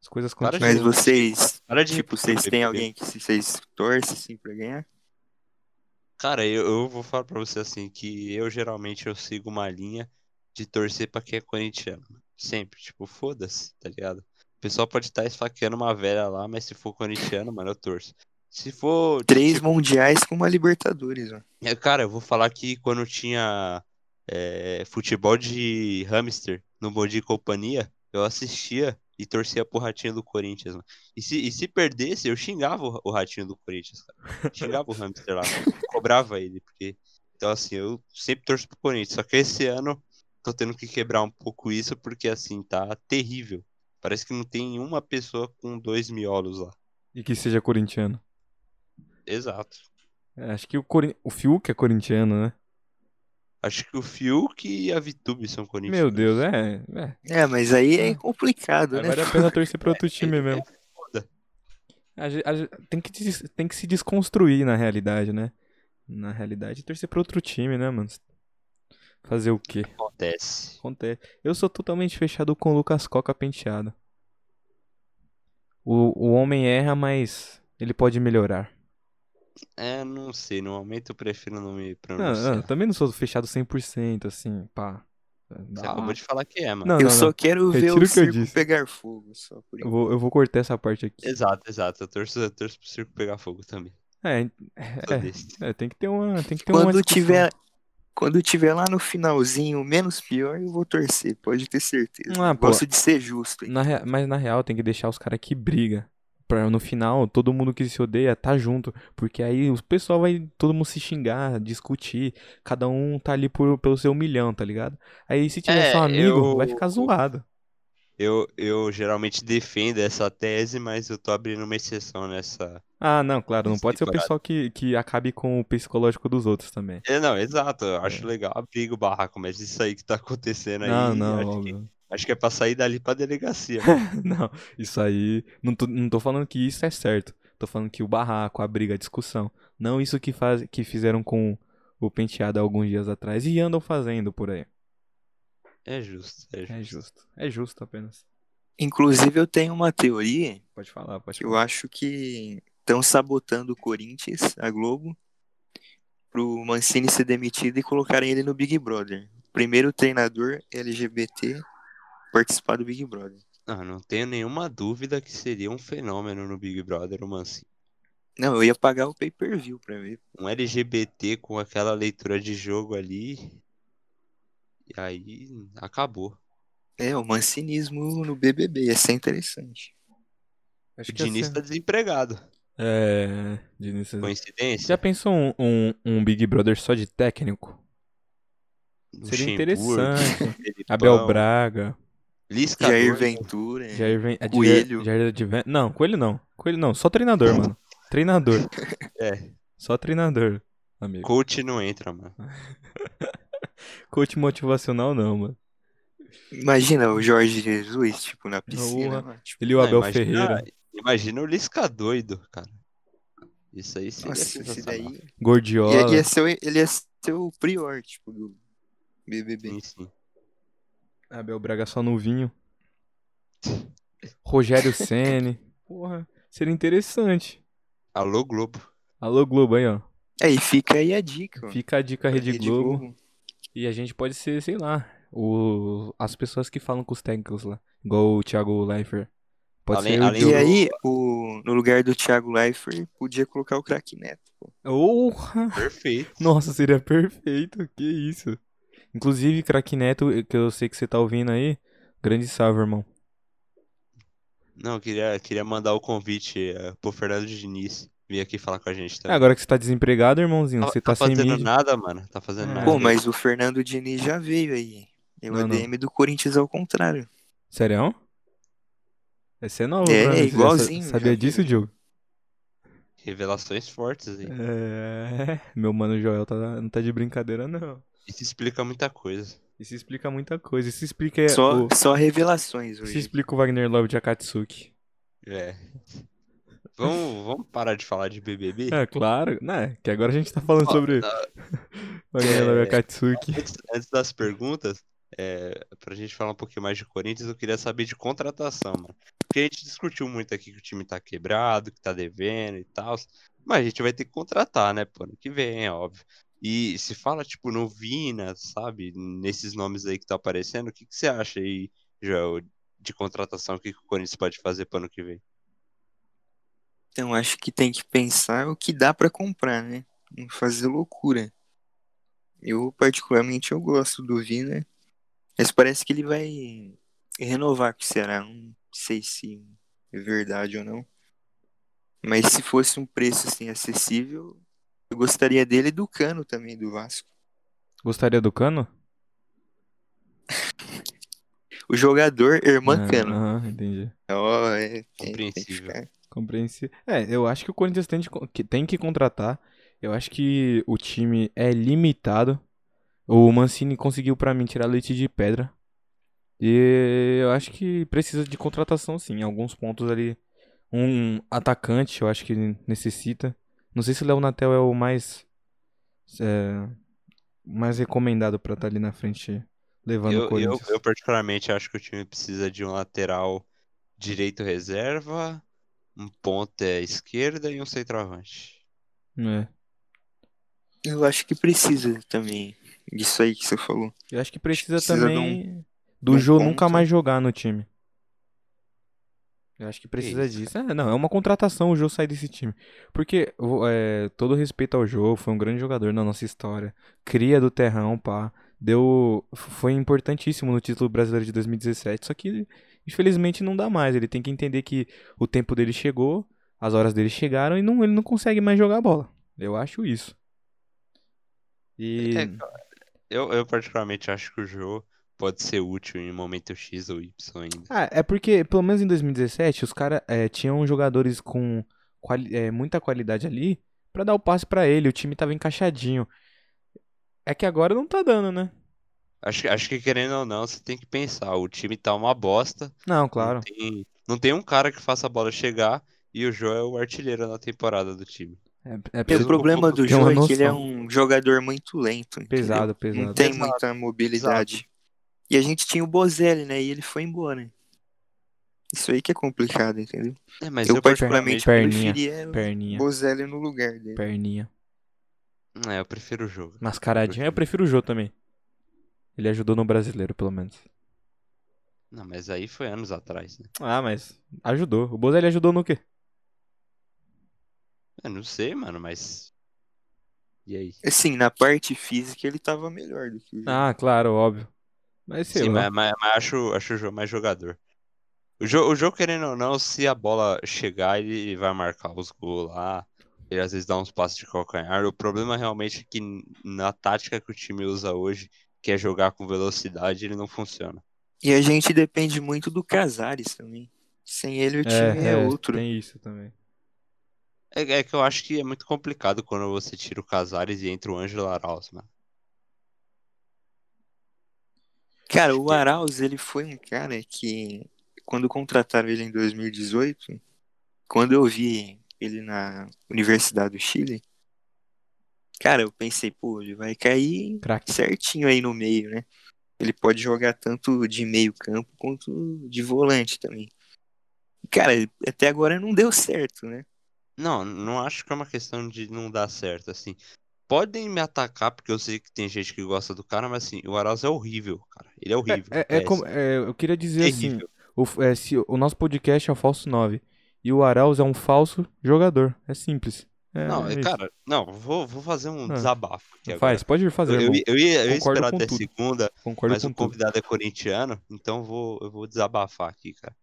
As coisas que Mas continuam. vocês, Para de tipo, vocês têm alguém que vocês torcem assim pra ganhar? Cara, eu, eu vou falar pra você assim, que eu geralmente eu sigo uma linha de torcer pra quem é corintiano. Sempre, tipo, foda-se, tá ligado? O pessoal pode estar esfaqueando uma velha lá, mas se for corintiano, mano, eu torço. Se for, Três tipo, mundiais com uma Libertadores, ó. é, cara, eu vou falar que quando tinha é, futebol de hamster no Bom Dia e Companhia, eu assistia e torcia pro ratinho do Corinthians, mano. E se, e se perdesse, eu xingava o, o ratinho do Corinthians, cara. Xingava o hamster lá, cobrava ele, porque. Então, assim, eu sempre torço pro Corinthians. Só que esse ano tô tendo que quebrar um pouco isso, porque, assim, tá terrível. Parece que não tem uma pessoa com dois miolos lá. E que seja corintiano. Exato. É, acho que o, Corin... o Fiuk é corintiano, né? Acho que o Fiuk e a Vitube são Meu corintianos. Deus, é. é. É, mas aí é complicado, Aí né? vale a pena torcer pra outro É, time é mesmo. foda. A a tem, que, tem que se desconstruir na realidade, né? Na realidade, torcer pra outro time, né, mano? Fazer o quê? Acontece. Acontece. Eu sou totalmente fechado com o Lucas Coca penteado. O, o homem erra, mas ele pode melhorar. É, não sei. No momento eu prefiro não me Não, pronunciar. não, também não sou fechado 100%, assim, pá. Você Dá- acabou de falar que é, mano. Não, eu não, só não. quero ver Retiro o o circo disse. pegar fogo, só por Eu enquanto. vou, eu vou cortar essa parte aqui. Exato, exato. Eu torço, eu torço pro circo pegar fogo também. É, é, desse. é, tem que ter uma, tem que ter uma Quando discussão. tiver, quando tiver lá no finalzinho, menos pior, eu vou torcer, pode ter certeza. Ah. Gosto de ser justo. Na rea- mas na real tem que deixar os caras que briga. Pra no final, todo mundo que se odeia tá junto. Porque aí o pessoal vai todo mundo se xingar, discutir. Cada um tá ali por, pelo seu milhão, tá ligado? Aí se tiver É, só amigo, eu- vai ficar zoado. Eu, eu geralmente defendo essa tese, mas eu tô abrindo uma exceção nessa. Ah, não, claro, não pode ser o temporada. pessoal que, que acabe com o psicológico dos outros também. É, não, exato. Eu acho legal a briga, o barraco, mas isso aí que tá acontecendo aí. Não, não, óbvio. Acho que é pra sair dali pra delegacia. Não, isso aí. Não tô, não tô falando que isso é certo. Tô falando que o barraco, a briga, a discussão. Não isso que, faz, que fizeram com o penteado há alguns dias atrás e andam fazendo por aí. É justo, é justo. É justo. É justo apenas. Inclusive, eu tenho uma teoria Pode falar, pode que eu falar. acho que estão sabotando o Corinthians, a Globo, pro Mancini ser demitido e colocarem ele no Big Brother. Primeiro treinador LGBT participar do Big Brother. Não, não tenho nenhuma dúvida que seria um fenômeno no Big Brother, o Mancini. Não, eu ia pagar o pay-per-view pra ver. Um LGBT com aquela leitura de jogo ali. E aí acabou. É, o mancinismo no BBB, ia ser interessante. Acho O Diniz ser- tá desempregado. É. Diniz. Coincidência? Já pensou um, um, um Big Brother só de técnico? Seria Luxemburgo, interessante. Felipão, Abel Braga, Lisca Jair. Ventura. Jair Ven... é, Coelho. Jair, Jair Adven- Não, Coelho não. Coelho não, só treinador, mano. Treinador. É, Só treinador, amigo. coach não entra, mano. Coach motivacional não, mano. Imagina o Jorge Jesus, tipo, na piscina. Lá, tipo, Ele e o Não, Abel imagina, Ferreira. Imagina o Lisca doido, cara. Isso aí seria nossa, esse daí. Gordiola. Ia, ia ser, o- ele ia ser o prior, tipo, do BBB. Sim, sim. Abel Braga só no vinho. Rogério Ceni. Porra, seria interessante. Alô, Globo. Alô Globo aí, ó. É, e fica aí a dica. ó, Fica a dica pra Rede Globo. E a gente pode ser, sei lá, o... as pessoas que falam com os técnicos lá. Igual o Thiago Leifert Pode Além- ser o além. E aí, o, no lugar do Thiago Leifert, podia colocar o craque Neto. Porra! Perfeito. Nossa, seria perfeito. Que isso. Inclusive, craque Neto, que eu sei que você tá ouvindo aí, grande salve, irmão. Não, eu queria, queria mandar o convite eh, pro Fernando Diniz vir aqui falar com a gente É, também. agora que você tá desempregado, irmãozinho, Tá, você tá tá sem fazendo mídia. nada, mano. Tá fazendo É. nada. Pô, mas o Fernando Diniz já veio aí. É o Não, não. ADM do Corinthians ao contrário. Sério? Esse é novo É, já igualzinho, sa- Sabia disso. Diogo? Revelações fortes aí. É, meu mano Joel tá, não tá de brincadeira, não. Isso explica muita coisa. Isso explica muita coisa. Isso explica Só, o, só revelações isso hoje. explica o Wagner Love de Akatsuki. É. Vamos, vamos parar de falar de BBB? É, claro, né? Que agora a gente tá falando Ó, sobre na- Wagner Love é, Akatsuki. Antes, antes das perguntas, é, pra gente falar um pouquinho mais de Corinthians, eu queria saber de contratação, mano. Porque a gente discutiu muito aqui que o time tá quebrado, que tá devendo e tal. Mas a gente vai ter que contratar, né, pô? Ano que vem, é óbvio. E se fala, tipo, no Vina, sabe? Nesses nomes aí que tá aparecendo, o que, que você acha aí, Joel, de contratação? O que, que o Corinthians pode fazer pro ano que vem? Então acho que tem que pensar o que dá pra comprar, né? Não fazer loucura. Eu, particularmente, eu gosto do Vina. Mas parece que ele vai renovar com o Ceará. Não sei se é verdade ou não. Mas se fosse um preço assim acessível, eu gostaria dele e do Cano também, do Vasco. Gostaria do Cano? O jogador, irmã Ah, Cano. Aham, entendi. Ó, é, tem que Compreensível. Compreensível. É, eu acho que o Corinthians tem, que, tem que contratar. Eu acho que o time é limitado. O Mancini conseguiu pra mim tirar leite de pedra. E eu acho que precisa de contratação sim. Em alguns pontos ali. Um atacante eu acho que necessita. Não sei se o Léo Natel é o mais. é, mais recomendado pra estar ali na frente levando o Eu, eu, Corinthians. eu particularmente acho que o time precisa de um lateral direito reserva, um ponta esquerda e um centroavante. É. Eu acho que precisa também disso aí que você falou. Eu acho que precisa, precisa de um- também do um Jô nunca mais jogar no time. Eu acho que precisa isso, disso. É, não, é uma contratação o Jô sair desse time. Porque, o- é, todo respeito ao Jô, foi um grande jogador na nossa história. Cria do terrão, pá. Deu, foi importantíssimo no título brasileiro de 2017. Só que, infelizmente, não dá mais. Ele tem que entender que o tempo dele chegou, as horas dele chegaram e não, ele não consegue mais jogar bola. Eu acho isso. E. É, Eu, eu particularmente acho que o Jô pode ser útil em momento X ou Y ainda. Ah, é porque, pelo menos em 2017, os caras tinham jogadores com quali- é, muita qualidade ali pra dar o passe pra ele. O time tava encaixadinho. É que agora não tá dando, né? Acho, que- acho que querendo ou não, você tem que pensar, o time tá uma bosta. Não, Não claro. tem, não tem um cara que faça a bola chegar e o Jô é o artilheiro na temporada do time. É, é o problema do Tem Jô é que ele é um jogador muito lento. entendeu? pesado, Não pesado. tem Exato, muita mobilidade. E a gente tinha o Bozelli, né? E ele foi embora. Isso aí que é complicado, entendeu? É, mas eu, eu particularmente, Perninha, preferia o Perninha, Bozelli no lugar dele. perninha. É, eu prefiro o jogo. Mascaradinha. Eu prefiro o Jô também. Ele ajudou no brasileiro, pelo menos. Não, mas aí foi anos atrás, né? Ah, mas ajudou. O Bozelli ajudou no quê? Eu não sei, mano, mas. E aí? Assim, na parte física ele tava melhor do que. Ah, claro, óbvio. Mas sei Sim, mas, mas- mas acho, acho o jogo mais jogador. O jogo, o jogo, querendo ou não, se a bola chegar, ele vai marcar os gols lá. Ele às vezes dá uns passos de calcanhar. O problema realmente é que na tática que o time usa hoje, que é jogar com velocidade, ele não funciona. E a gente depende muito do Casares também. Sem ele o time é, outro. Tem isso também. É, é que eu acho que é muito complicado quando você tira o Casares e entra o Ângelo Arauz, mano. Cara, o que- Arauz, ele foi um cara que, quando contrataram ele em 2018, quando eu vi ele na Universidade do Chile, cara, eu pensei, pô, ele vai cair Craque. certinho aí no meio, né? Ele pode jogar tanto de meio campo quanto de volante também. Cara, até agora não deu certo, né? Não, não acho que é uma questão de não dar certo, assim. Podem me atacar, porque eu sei que tem gente que gosta do cara, mas assim, o Arauz é horrível, cara. Ele é horrível. É, é péssimo, como- é, eu queria dizer assim, o, é, se o nosso podcast é o falso 9 e o Arauz é um falso jogador. É simples. É, Não, é isso. cara, não, vou, vou fazer um Ah. desabafo aqui Faz, pode fazer, agora. Eu, eu, eu ia, eu ia esperar até tudo. segunda, Concordo mas o tudo. convidado é corintiano, então vou, eu vou desabafar aqui, cara.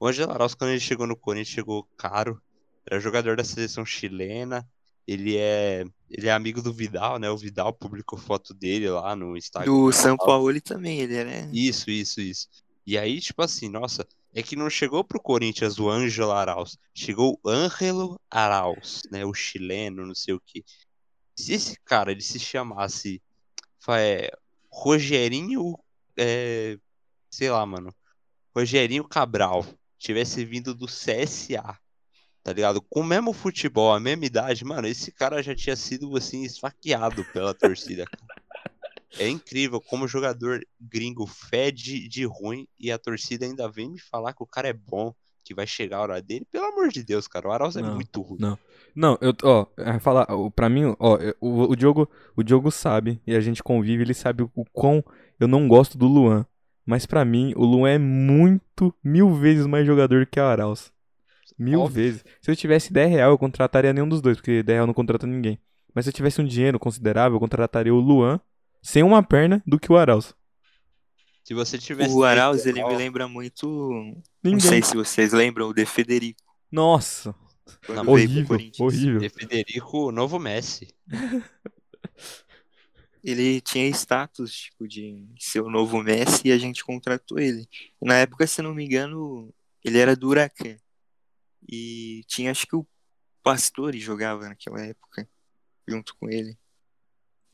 O Angelo Arauz, quando ele chegou no Corinthians, chegou caro. Era jogador da seleção chilena. Ele é, ele é amigo do Vidal, né? O Vidal publicou foto dele lá no Instagram. Do São Paulo também, ele era. Isso, isso, isso. E aí, tipo assim, nossa, é que não chegou pro Corinthians o Ângelo Arauz, chegou o Ângelo Arauz, né, o chileno, não sei o quê. Se esse cara, ele se chamasse é, Rogerinho, é, sei lá, mano, Rogerinho Cabral, tivesse vindo do CSA, tá ligado? Com o mesmo futebol, a mesma idade, mano, esse cara já tinha sido, assim, esfaqueado pela torcida, cara. É incrível como o jogador gringo fede de ruim e a torcida ainda vem me falar que o cara é bom, que vai chegar a hora dele. Pelo amor de Deus, cara, o Arauz é muito ruim. não. Não, eu, ó, falar, pra mim, ó, o, o Diogo, o Diogo sabe, e a gente convive, ele sabe o quão eu não gosto do Luan. Mas pra mim, o Luan é muito, mil vezes mais jogador que o Arauz. Mil Óbvio. vezes. Se eu tivesse 10 real, eu contrataria nenhum dos dois, porque 10 real não contrata ninguém. Mas se eu tivesse um dinheiro considerável, eu contrataria o Luan sem uma perna do que o Arauz. Se você tivesse. O Arauz, ele me lembra muito. Não Ninguém. sei se vocês lembram, o De Federico. Nossa, Quando Não, horrível, horrível. De Federico, o novo Messi. Ele tinha status, tipo, de ser o novo Messi e a gente contratou ele. Na época, se não me engano, ele era do Huracan. E tinha, acho que o Pastore jogava naquela época, junto com ele.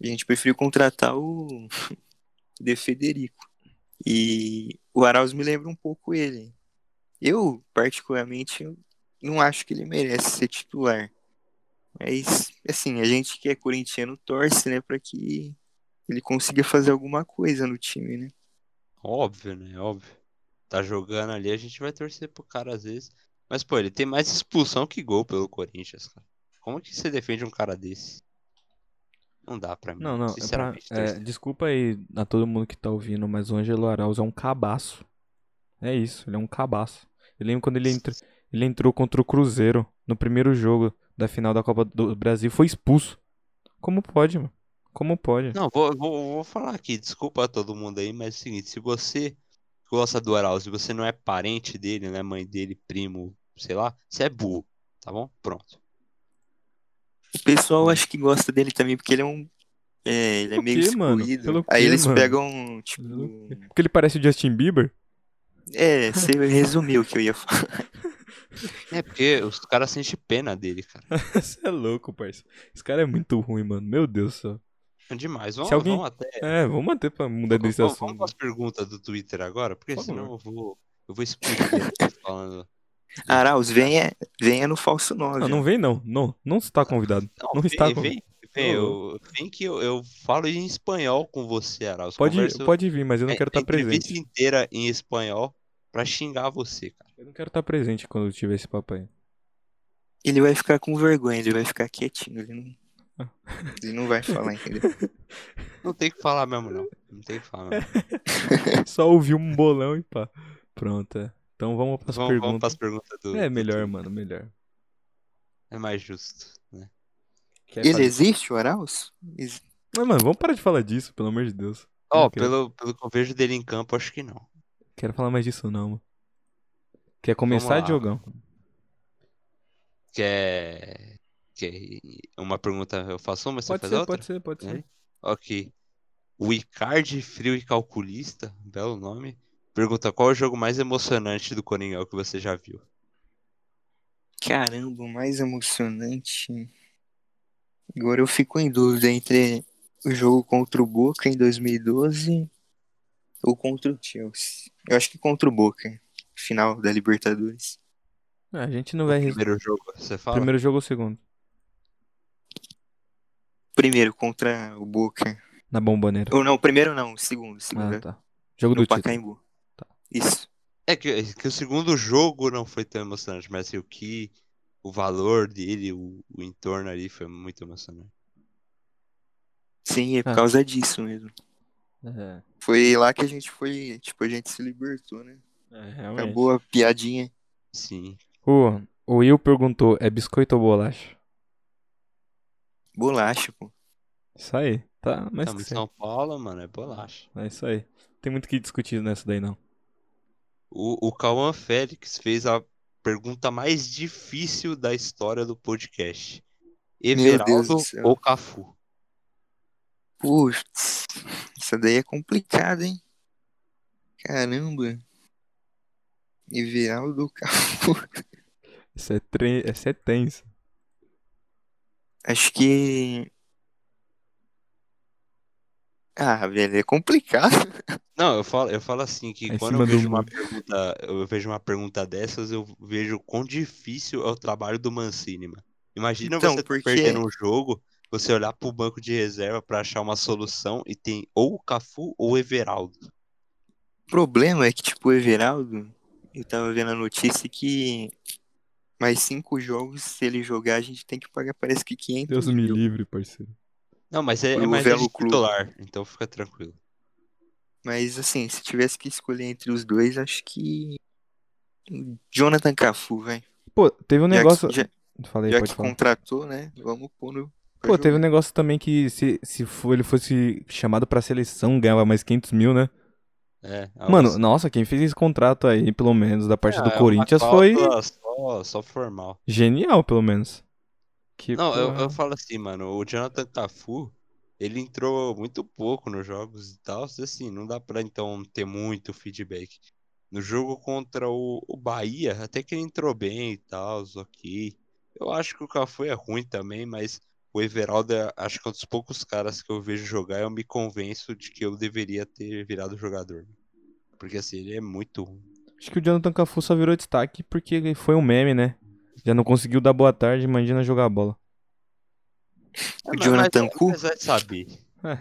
A gente preferiu contratar o De Federico. E o Arauz me lembra um pouco ele. Eu, particularmente, não acho que ele merece ser titular. Mas, assim, a gente que é corintiano torce, né, pra que ele consiga fazer alguma coisa no time, né? Óbvio, né? Óbvio. Tá jogando ali, a gente vai torcer pro cara às vezes. Mas, pô, ele tem mais expulsão que gol pelo Corinthians, cara. Como que você defende um cara desse? Não dá pra mim. Não, não. é pra- Sinceramente, é, desculpa aí a todo mundo que tá ouvindo, mas o Ângelo Arauz é um cabaço. É isso, ele é um cabaço. Eu lembro quando ele, entra- ele entrou contra o Cruzeiro no primeiro jogo da final da Copa do Brasil, foi expulso. Como pode, mano? Como pode? Não, vou, vou, vou falar aqui, desculpa a todo mundo aí, mas é o seguinte, se você gosta do Arauz e você não é parente dele, não é mãe dele, primo, sei lá, você é burro, tá bom? Pronto. O pessoal acho que gosta dele também porque ele é um. É, ele é meio quê, excluído. Aí quê, eles mano? pegam, tipo. Porque ele parece o Justin Bieber? É, você resumiu o que eu ia falar. É porque os caras sentem pena dele, cara. Você é louco, parceiro. Esse cara é muito ruim, mano. Meu Deus do céu. É demais. Vamos, Se alguém- vamos até. É, vamos manter pra mudar desse Vamos, vamos assunto. para as perguntas do Twitter agora, porque Por senão favor. eu vou, eu vou explodir falando. Arauz, venha, venha no falso 9. Não, não vem não. Não, não está convidado. Não vem, está vem, convidado. vem, Ô, eu, vem que eu, eu falo em espanhol com você, Arauz. Pode, Converso pode vir, mas eu não a- quero a estar entrevista presente. inteira em espanhol pra xingar você, cara. Eu não quero estar presente quando tiver esse papo aí. Ele vai ficar com vergonha, ele vai ficar quietinho. Ele não, ele não vai falar, entendeu? Não tem que falar mesmo, não. Não tem que falar mesmo. Só ouvi um bolão e pá. Pronto, é. Então vamos para as Vamos, vamos perguntas. pras perguntas do. É do melhor, Twitter. mano, melhor. É mais justo, né? Quer Ele fazer- existe, o Arauz? Ex- Mas, mano, vamos parar de falar disso, pelo amor de Deus. Ó, Não quero- pelo, pelo que eu vejo dele em campo, acho que não. Quero falar mais disso não, mano. Quer começar. Diogão? Quer. Quer. Uma pergunta eu faço uma, você Pode faz ser, outra? pode ser, pode É? ser. Ok. O Icardi Frio e Calculista, belo nome, pergunta qual é o jogo mais emocionante do Coringão que você já viu? Caramba, o mais emocionante. Agora eu fico em dúvida entre o jogo contra o Boca em 2012 ou contra o Chelsea. Eu acho que contra o Boca, final da Libertadores. Ah, a gente não vai. Primeiro jogo, você fala? Primeiro jogo ou segundo? Primeiro contra o Boca. Na bomboneira. Ou não, primeiro não, segundo, segundo. Ah, tá. Jogo no do título. Pacaembu. Tá. Isso. É que, que o segundo jogo não foi tão emocionante, mas o que. O valor dele, o, o entorno ali foi muito emocionante. Sim, é por Ah. causa disso mesmo. É. Foi lá que a gente foi, tipo, a gente se libertou, né? É, realmente. Acabou a piadinha. Sim. O, o Will perguntou, é biscoito ou bolacha? Bolacha, pô. Isso aí, tá? Mas Estamos em São Paulo, mano, é bolacha. é isso aí. Tem muito o que discutir nessa daí, não. O, o Cauã Félix fez a pergunta mais difícil da história do podcast. Everaldo do ou Cafu? Putz, isso daí é complicado, hein? Caramba. Everaldo Cafu. Esse é, tre... Esse é tenso. Acho que. Ah, velho, é complicado. Não, eu falo, eu falo assim que em quando eu vejo uma pergunta, eu vejo uma pergunta dessas, eu vejo quão difícil é o trabalho do Mancini, mano. Imagina Então, você tá porque- perdendo um jogo, você olhar pro banco de reserva pra achar uma solução e tem ou o Cafu ou o Everaldo. O problema é que, tipo, o Everaldo, eu tava vendo a notícia que mais cinco jogos, se ele jogar, a gente tem que pagar, parece que 500 Deus me mil. livre, parceiro. Não, mas é, é mais é titular, então fica tranquilo. Mas, assim, se tivesse que escolher entre os dois, acho que... Jonathan Cafu, velho. Pô, teve um Já que- negócio. já- Falei, Já que falar. contratou, né? Vamos pôr no... pra Pô, teve um jogar. negócio também que se, se for- ele fosse chamado pra seleção, ganhava mais 500 mil, né? É, é Mano, nossa, quem fez esse contrato aí, pelo menos, da parte é, do é uma Corinthians foi Só, só formal. genial, pelo menos. Que, Não, eu, eu falo assim, mano, o Jonathan Cafu, ele entrou muito pouco nos jogos e tal, assim, não dá pra então ter muito feedback. No jogo contra o, o Bahia, até que ele entrou bem e tal, ok. Eu acho que o Cafu é ruim também, mas o Everaldo é, acho que é um dos poucos caras que eu vejo jogar, eu me convenço de que eu deveria ter virado jogador. Porque assim, ele é muito ruim. Acho que o Jonathan Cafu só virou destaque porque ele foi um meme, né? Já não conseguiu dar boa tarde, imagina jogar bola. O Jonathan mas, Cu? Mas vai saber. É.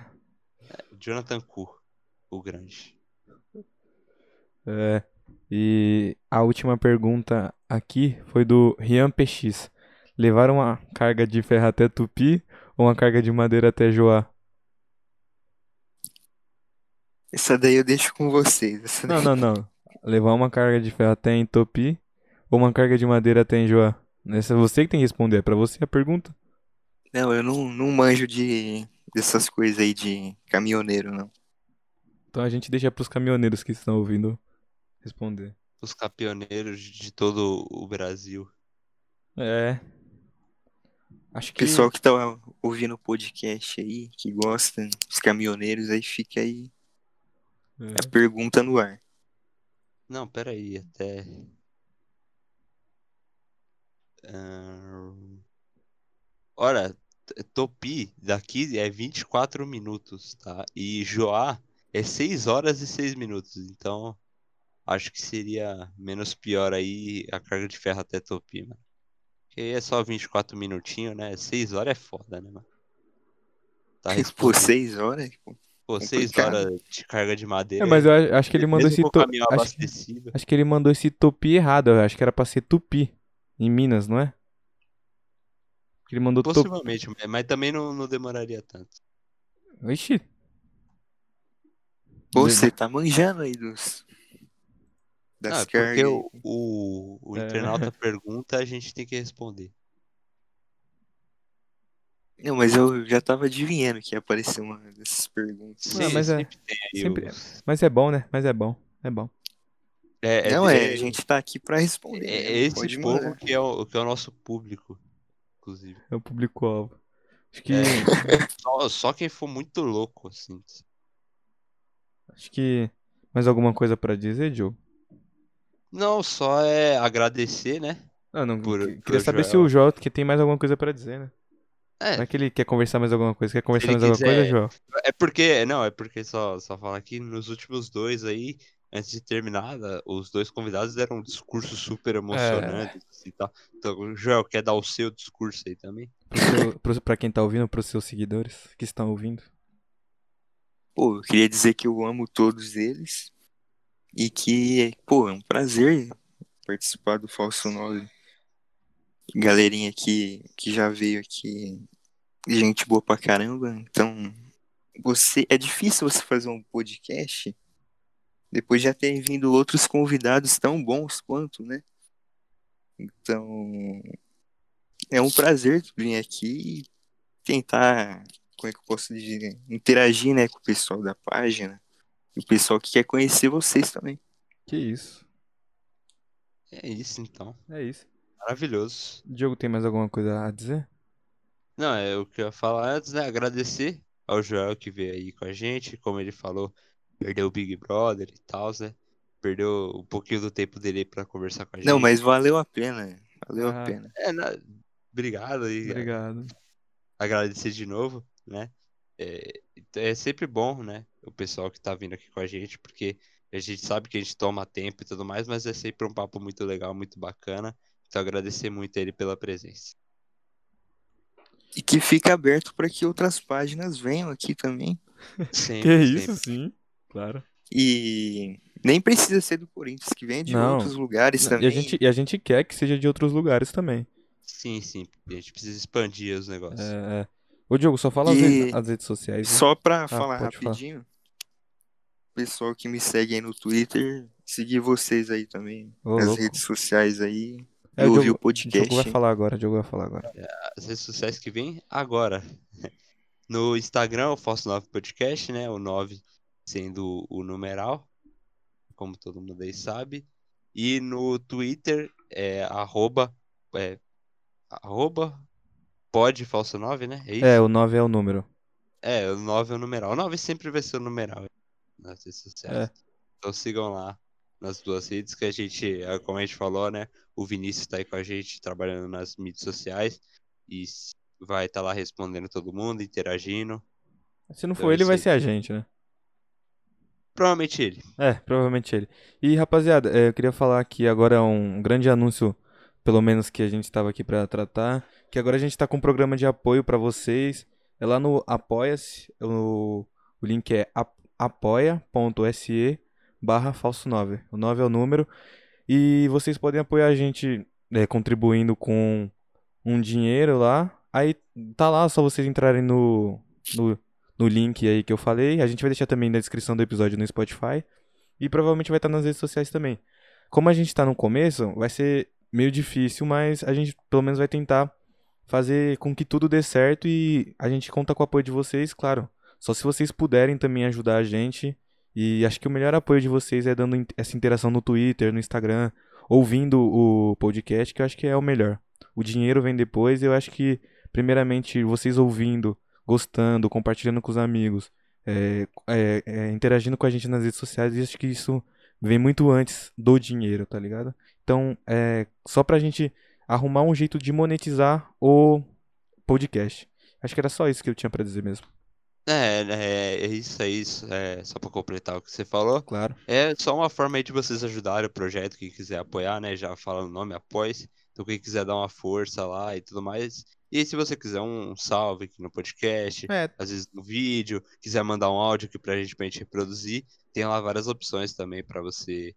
Jonathan Cu, o grande. É. E a última pergunta aqui foi do Rian PX. Levaram uma carga de ferro até Tupi ou uma carga de madeira até Joá? Essa daí eu deixo com vocês. Essa Não, daí- não, não. Levar uma carga de ferro até em Tupi ou uma carga de madeira até em Joá? Essa é você que tem que responder, é pra você a pergunta. Não, eu não, não manjo de dessas coisas aí de caminhoneiro, não. Então a gente deixa pros caminhoneiros que estão ouvindo responder. Os campeoneiros de todo o Brasil. É. Acho que. pessoal que tá ouvindo o podcast aí, que gosta, os caminhoneiros, aí fica aí É. a pergunta no ar. Não, peraí, até. Olha, T- Topi daqui é 24 minutos, tá? E Joá é 6 horas e 6 minutos. Então, acho que seria menos pior aí a carga de ferro até Topi, mano. Porque aí é só 24 minutinhos, né? 6 horas é foda, né, mano? Tá respondido. seis horas? pô. Pô, 6 complicado. horas de carga de madeira. É, mas eu a- acho que ele mandou mesmo esse. com o to- caminhão Acho, acho que ele mandou esse Tupi errado. Eu acho que era pra ser Tupi. Em Minas, não é? Ele mandou. Possivelmente, mas também não, não demoraria tanto. Ixi. Você tá manjando aí dos. Das Não, é porque cargas. o, o, o É. internauta pergunta, a gente tem que responder. Não, mas eu já tava adivinhando que ia aparecer uma dessas perguntas. Ah, mas é- sempre tem aí sempre- os- Mas é bom, né? Mas é bom. É bom. É, é- não, é, é- a gente tá aqui pra responder. é- né? é esse Pode povo mandar. que é, o, que é o nosso público, inclusive. É o público-alvo. Acho que. É. Só, só quem for muito louco, assim. Acho que. Mais alguma coisa pra dizer, Joe? Não, só é agradecer, né? Ah, não. Por- que- por queria saber Joel. se o Joel que tem mais alguma coisa pra dizer, né? É, Não é que ele quer conversar mais alguma coisa. Quer conversar ele mais alguma coisa, quiser- Joel? É porque, não, é porque só, só falar que nos últimos dois aí, antes de terminar, da- os dois convidados deram um discurso super emocionante e tal. Então, Joel, quer dar o seu discurso aí também? Pra quem tá ouvindo, pros seus seguidores que estão ouvindo. Pô, eu queria dizer que eu amo todos eles. E que, pô, é um prazer participar do Falso 9. Galerinha que, que já veio aqui, gente boa pra caramba. Então, você é difícil você fazer um podcast Depois já tem vindo outros convidados tão bons quanto, né? Então, é um prazer vir aqui e tentar, como é que eu posso dizer, interagir, né, com o pessoal da página. E o pessoal que quer conhecer vocês também. Que isso. É isso então. É isso. Maravilhoso. Diogo, tem mais alguma coisa a dizer? Não, é o que eu ia falar antes, né? Agradecer ao Joel que veio aí com a gente, como ele falou, perdeu o Big Brother e tal, né? Perdeu um pouquinho do tempo dele pra conversar com a gente. Não, mas valeu a pena. Valeu Ah. a pena. É, na- obrigado e Obrigado. agradecer de novo, né? É, é sempre bom, né? O pessoal que tá vindo aqui com a gente, porque a gente sabe que a gente toma tempo e tudo mais, mas é sempre um papo muito legal, muito bacana. Então agradecer muito ele pela presença. E que fica aberto para que outras páginas venham aqui também. Sempre, Que isso, sempre. sim. Claro. E nem precisa ser do Corinthians, que vem de Não. outros lugares E também. a, gente, e a gente quer que seja de outros lugares também. Sim, sim. A gente precisa expandir os negócios. É, é. Ô, Diogo, só fala as, E- redes, as redes sociais. né? Só pra falar pode falar. rapidinho, pessoal que me segue aí no Twitter, seguir vocês aí também, Ô, nas louco. redes sociais aí, É, e o ouvir Diogo- o podcast. Diogo vai falar agora, Diogo vai falar agora. As redes sociais que vem agora. No Instagram, eu faço 9 podcast, né? O 9 sendo o numeral, como todo mundo aí sabe. E no Twitter é arroba, é, arroba pode falso 9, né? É? É, o 9 é o número. É, o 9 é o numeral. O 9 sempre vai ser o numeral nas redes sociais. É. Então sigam lá nas duas redes que a gente, é, como a gente falou, né? O Vinícius tá aí com a gente trabalhando nas mídias sociais e vai estar lá respondendo todo mundo, interagindo. Se não Então for ele, vai ser a gente, né? Provavelmente ele. É, provavelmente ele. E, rapaziada, é, eu queria falar que agora é um grande anúncio, pelo menos que a gente estava aqui pra tratar, que agora a gente tá com um programa de apoio pra vocês. É lá no Apoia-se, o, o link é ap- apoia.se barra falso 9. O 9 é o número. E vocês podem apoiar a gente é, contribuindo com um dinheiro lá. Aí tá lá, só vocês entrarem no, no, no link aí que eu falei. A gente vai deixar também na descrição do episódio no Spotify. E provavelmente vai estar nas redes sociais também. Como a gente tá no começo, vai ser meio difícil, mas a gente pelo menos vai tentar fazer com que tudo dê certo e a gente conta com o apoio de vocês, claro. Só se vocês puderem também ajudar a gente. E acho que o melhor apoio de vocês é dando essa interação no Twitter, no Instagram, ouvindo o podcast, que eu acho que é o melhor. O dinheiro vem depois, eu acho que, primeiramente, vocês ouvindo, gostando, compartilhando com os amigos, é, é, é, interagindo com a gente nas redes sociais, eu acho que isso vem muito antes do dinheiro, tá ligado? Então, é só pra gente arrumar um jeito de monetizar o podcast. Acho que era só isso que eu tinha pra dizer mesmo. É, é, é isso, é isso. É, só pra completar o que você falou. Claro. É só uma forma aí de vocês ajudarem o projeto, quem quiser apoiar, né? Já falando o nome, apoie-se. Então, quem quiser dar uma força lá e tudo mais. E se você quiser um salve aqui no podcast, É, às vezes no vídeo, quiser mandar um áudio aqui pra gente, pra gente reproduzir, tem lá várias opções também pra você,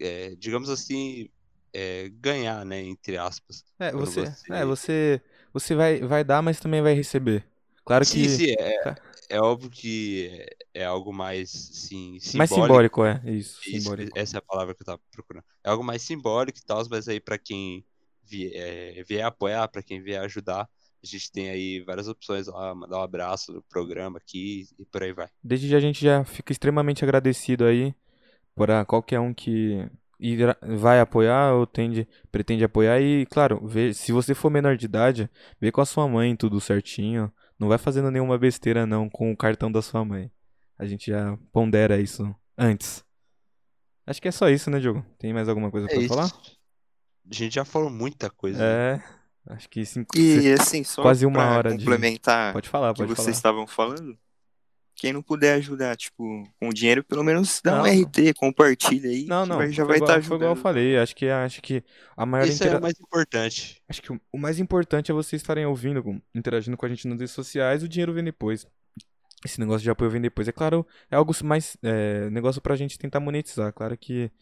é, digamos assim, é, ganhar, né? Entre aspas. é, você, você- é, você, você vai, vai dar, mas também vai receber. Claro que sim, é, Tá. é óbvio que é, é algo mais, sim, mais simbólico. simbólico, é, isso, Isso, simbólico. essa é a palavra que eu tava procurando. É algo mais simbólico e tal, mas aí pra quem vier, é, vier apoiar, pra quem vier ajudar, a gente tem aí várias opções lá, mandar um abraço no programa aqui e por aí vai. Desde já a gente já fica extremamente agradecido aí para qualquer um que irá- vai apoiar ou tende, pretende apoiar e, claro, vê, se você for menor de idade, vê com a sua mãe tudo certinho. Não vai fazendo nenhuma besteira não com o cartão da sua mãe. A gente já pondera isso antes. Acho que é só isso, né, Diogo? Tem mais alguma coisa É pra isso. falar? A gente já falou muita coisa. né? É, acho que cinco, E assim, só quase uma hora de- complementar pode falar, o que pode vocês falar. estavam falando, quem não puder ajudar, tipo, com dinheiro, pelo menos dá um Não. RT, compartilha aí, Não, não, já vai igual, estar foi igual eu ajudando. falei, acho que acho que a maior Isso é intera- o mais importante. Acho que o- o mais importante é vocês estarem ouvindo, interagindo com a gente nas redes sociais, o dinheiro vem depois. Esse negócio de apoio vem depois. É claro, é algo mais. É, negócio pra gente tentar monetizar. Claro que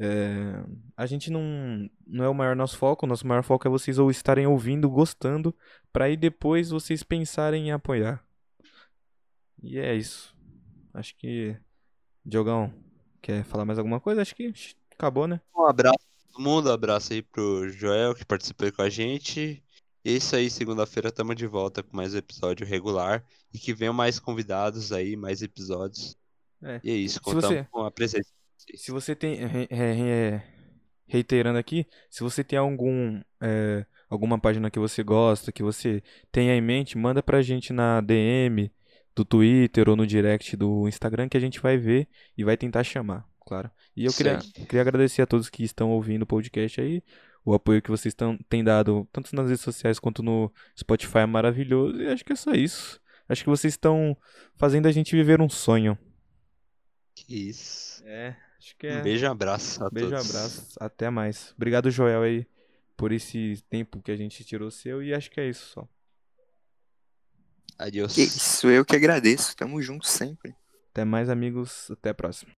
é, a gente não, não é o maior nosso foco. O nosso maior foco é vocês ou estarem ouvindo, gostando, pra aí depois vocês pensarem em apoiar. E é isso. Acho que. Diogão, Quer falar mais alguma coisa? Acho que acabou, né? Um abraço pra todo mundo, abraço aí pro Joel que participou com a gente. É isso aí, segunda-feira estamos de volta com mais um episódio regular. E que venham mais convidados aí, mais episódios. É. E é isso, contamos você- com a presença. Se você tem. re- re- re- reiterando aqui, se você tem algum. é, alguma página que você gosta, que você tenha em mente, manda pra gente na DM do Twitter ou no direct do Instagram que a gente vai ver e vai tentar chamar, claro. E eu queria, queria agradecer a todos que estão ouvindo o podcast aí. O apoio que vocês estão, têm dado, tanto nas redes sociais quanto no Spotify, é maravilhoso. E acho que é só isso. Acho que vocês estão fazendo a gente viver um sonho. Que isso. É, acho que Um é. beijo e abraço a Beijo, todos. abraço, até mais. Obrigado, Joel, aí, por esse tempo que a gente tirou seu. E acho que é isso só. Adiós. Que isso, eu que agradeço. Tamo junto sempre. Até mais, amigos. Até a próxima.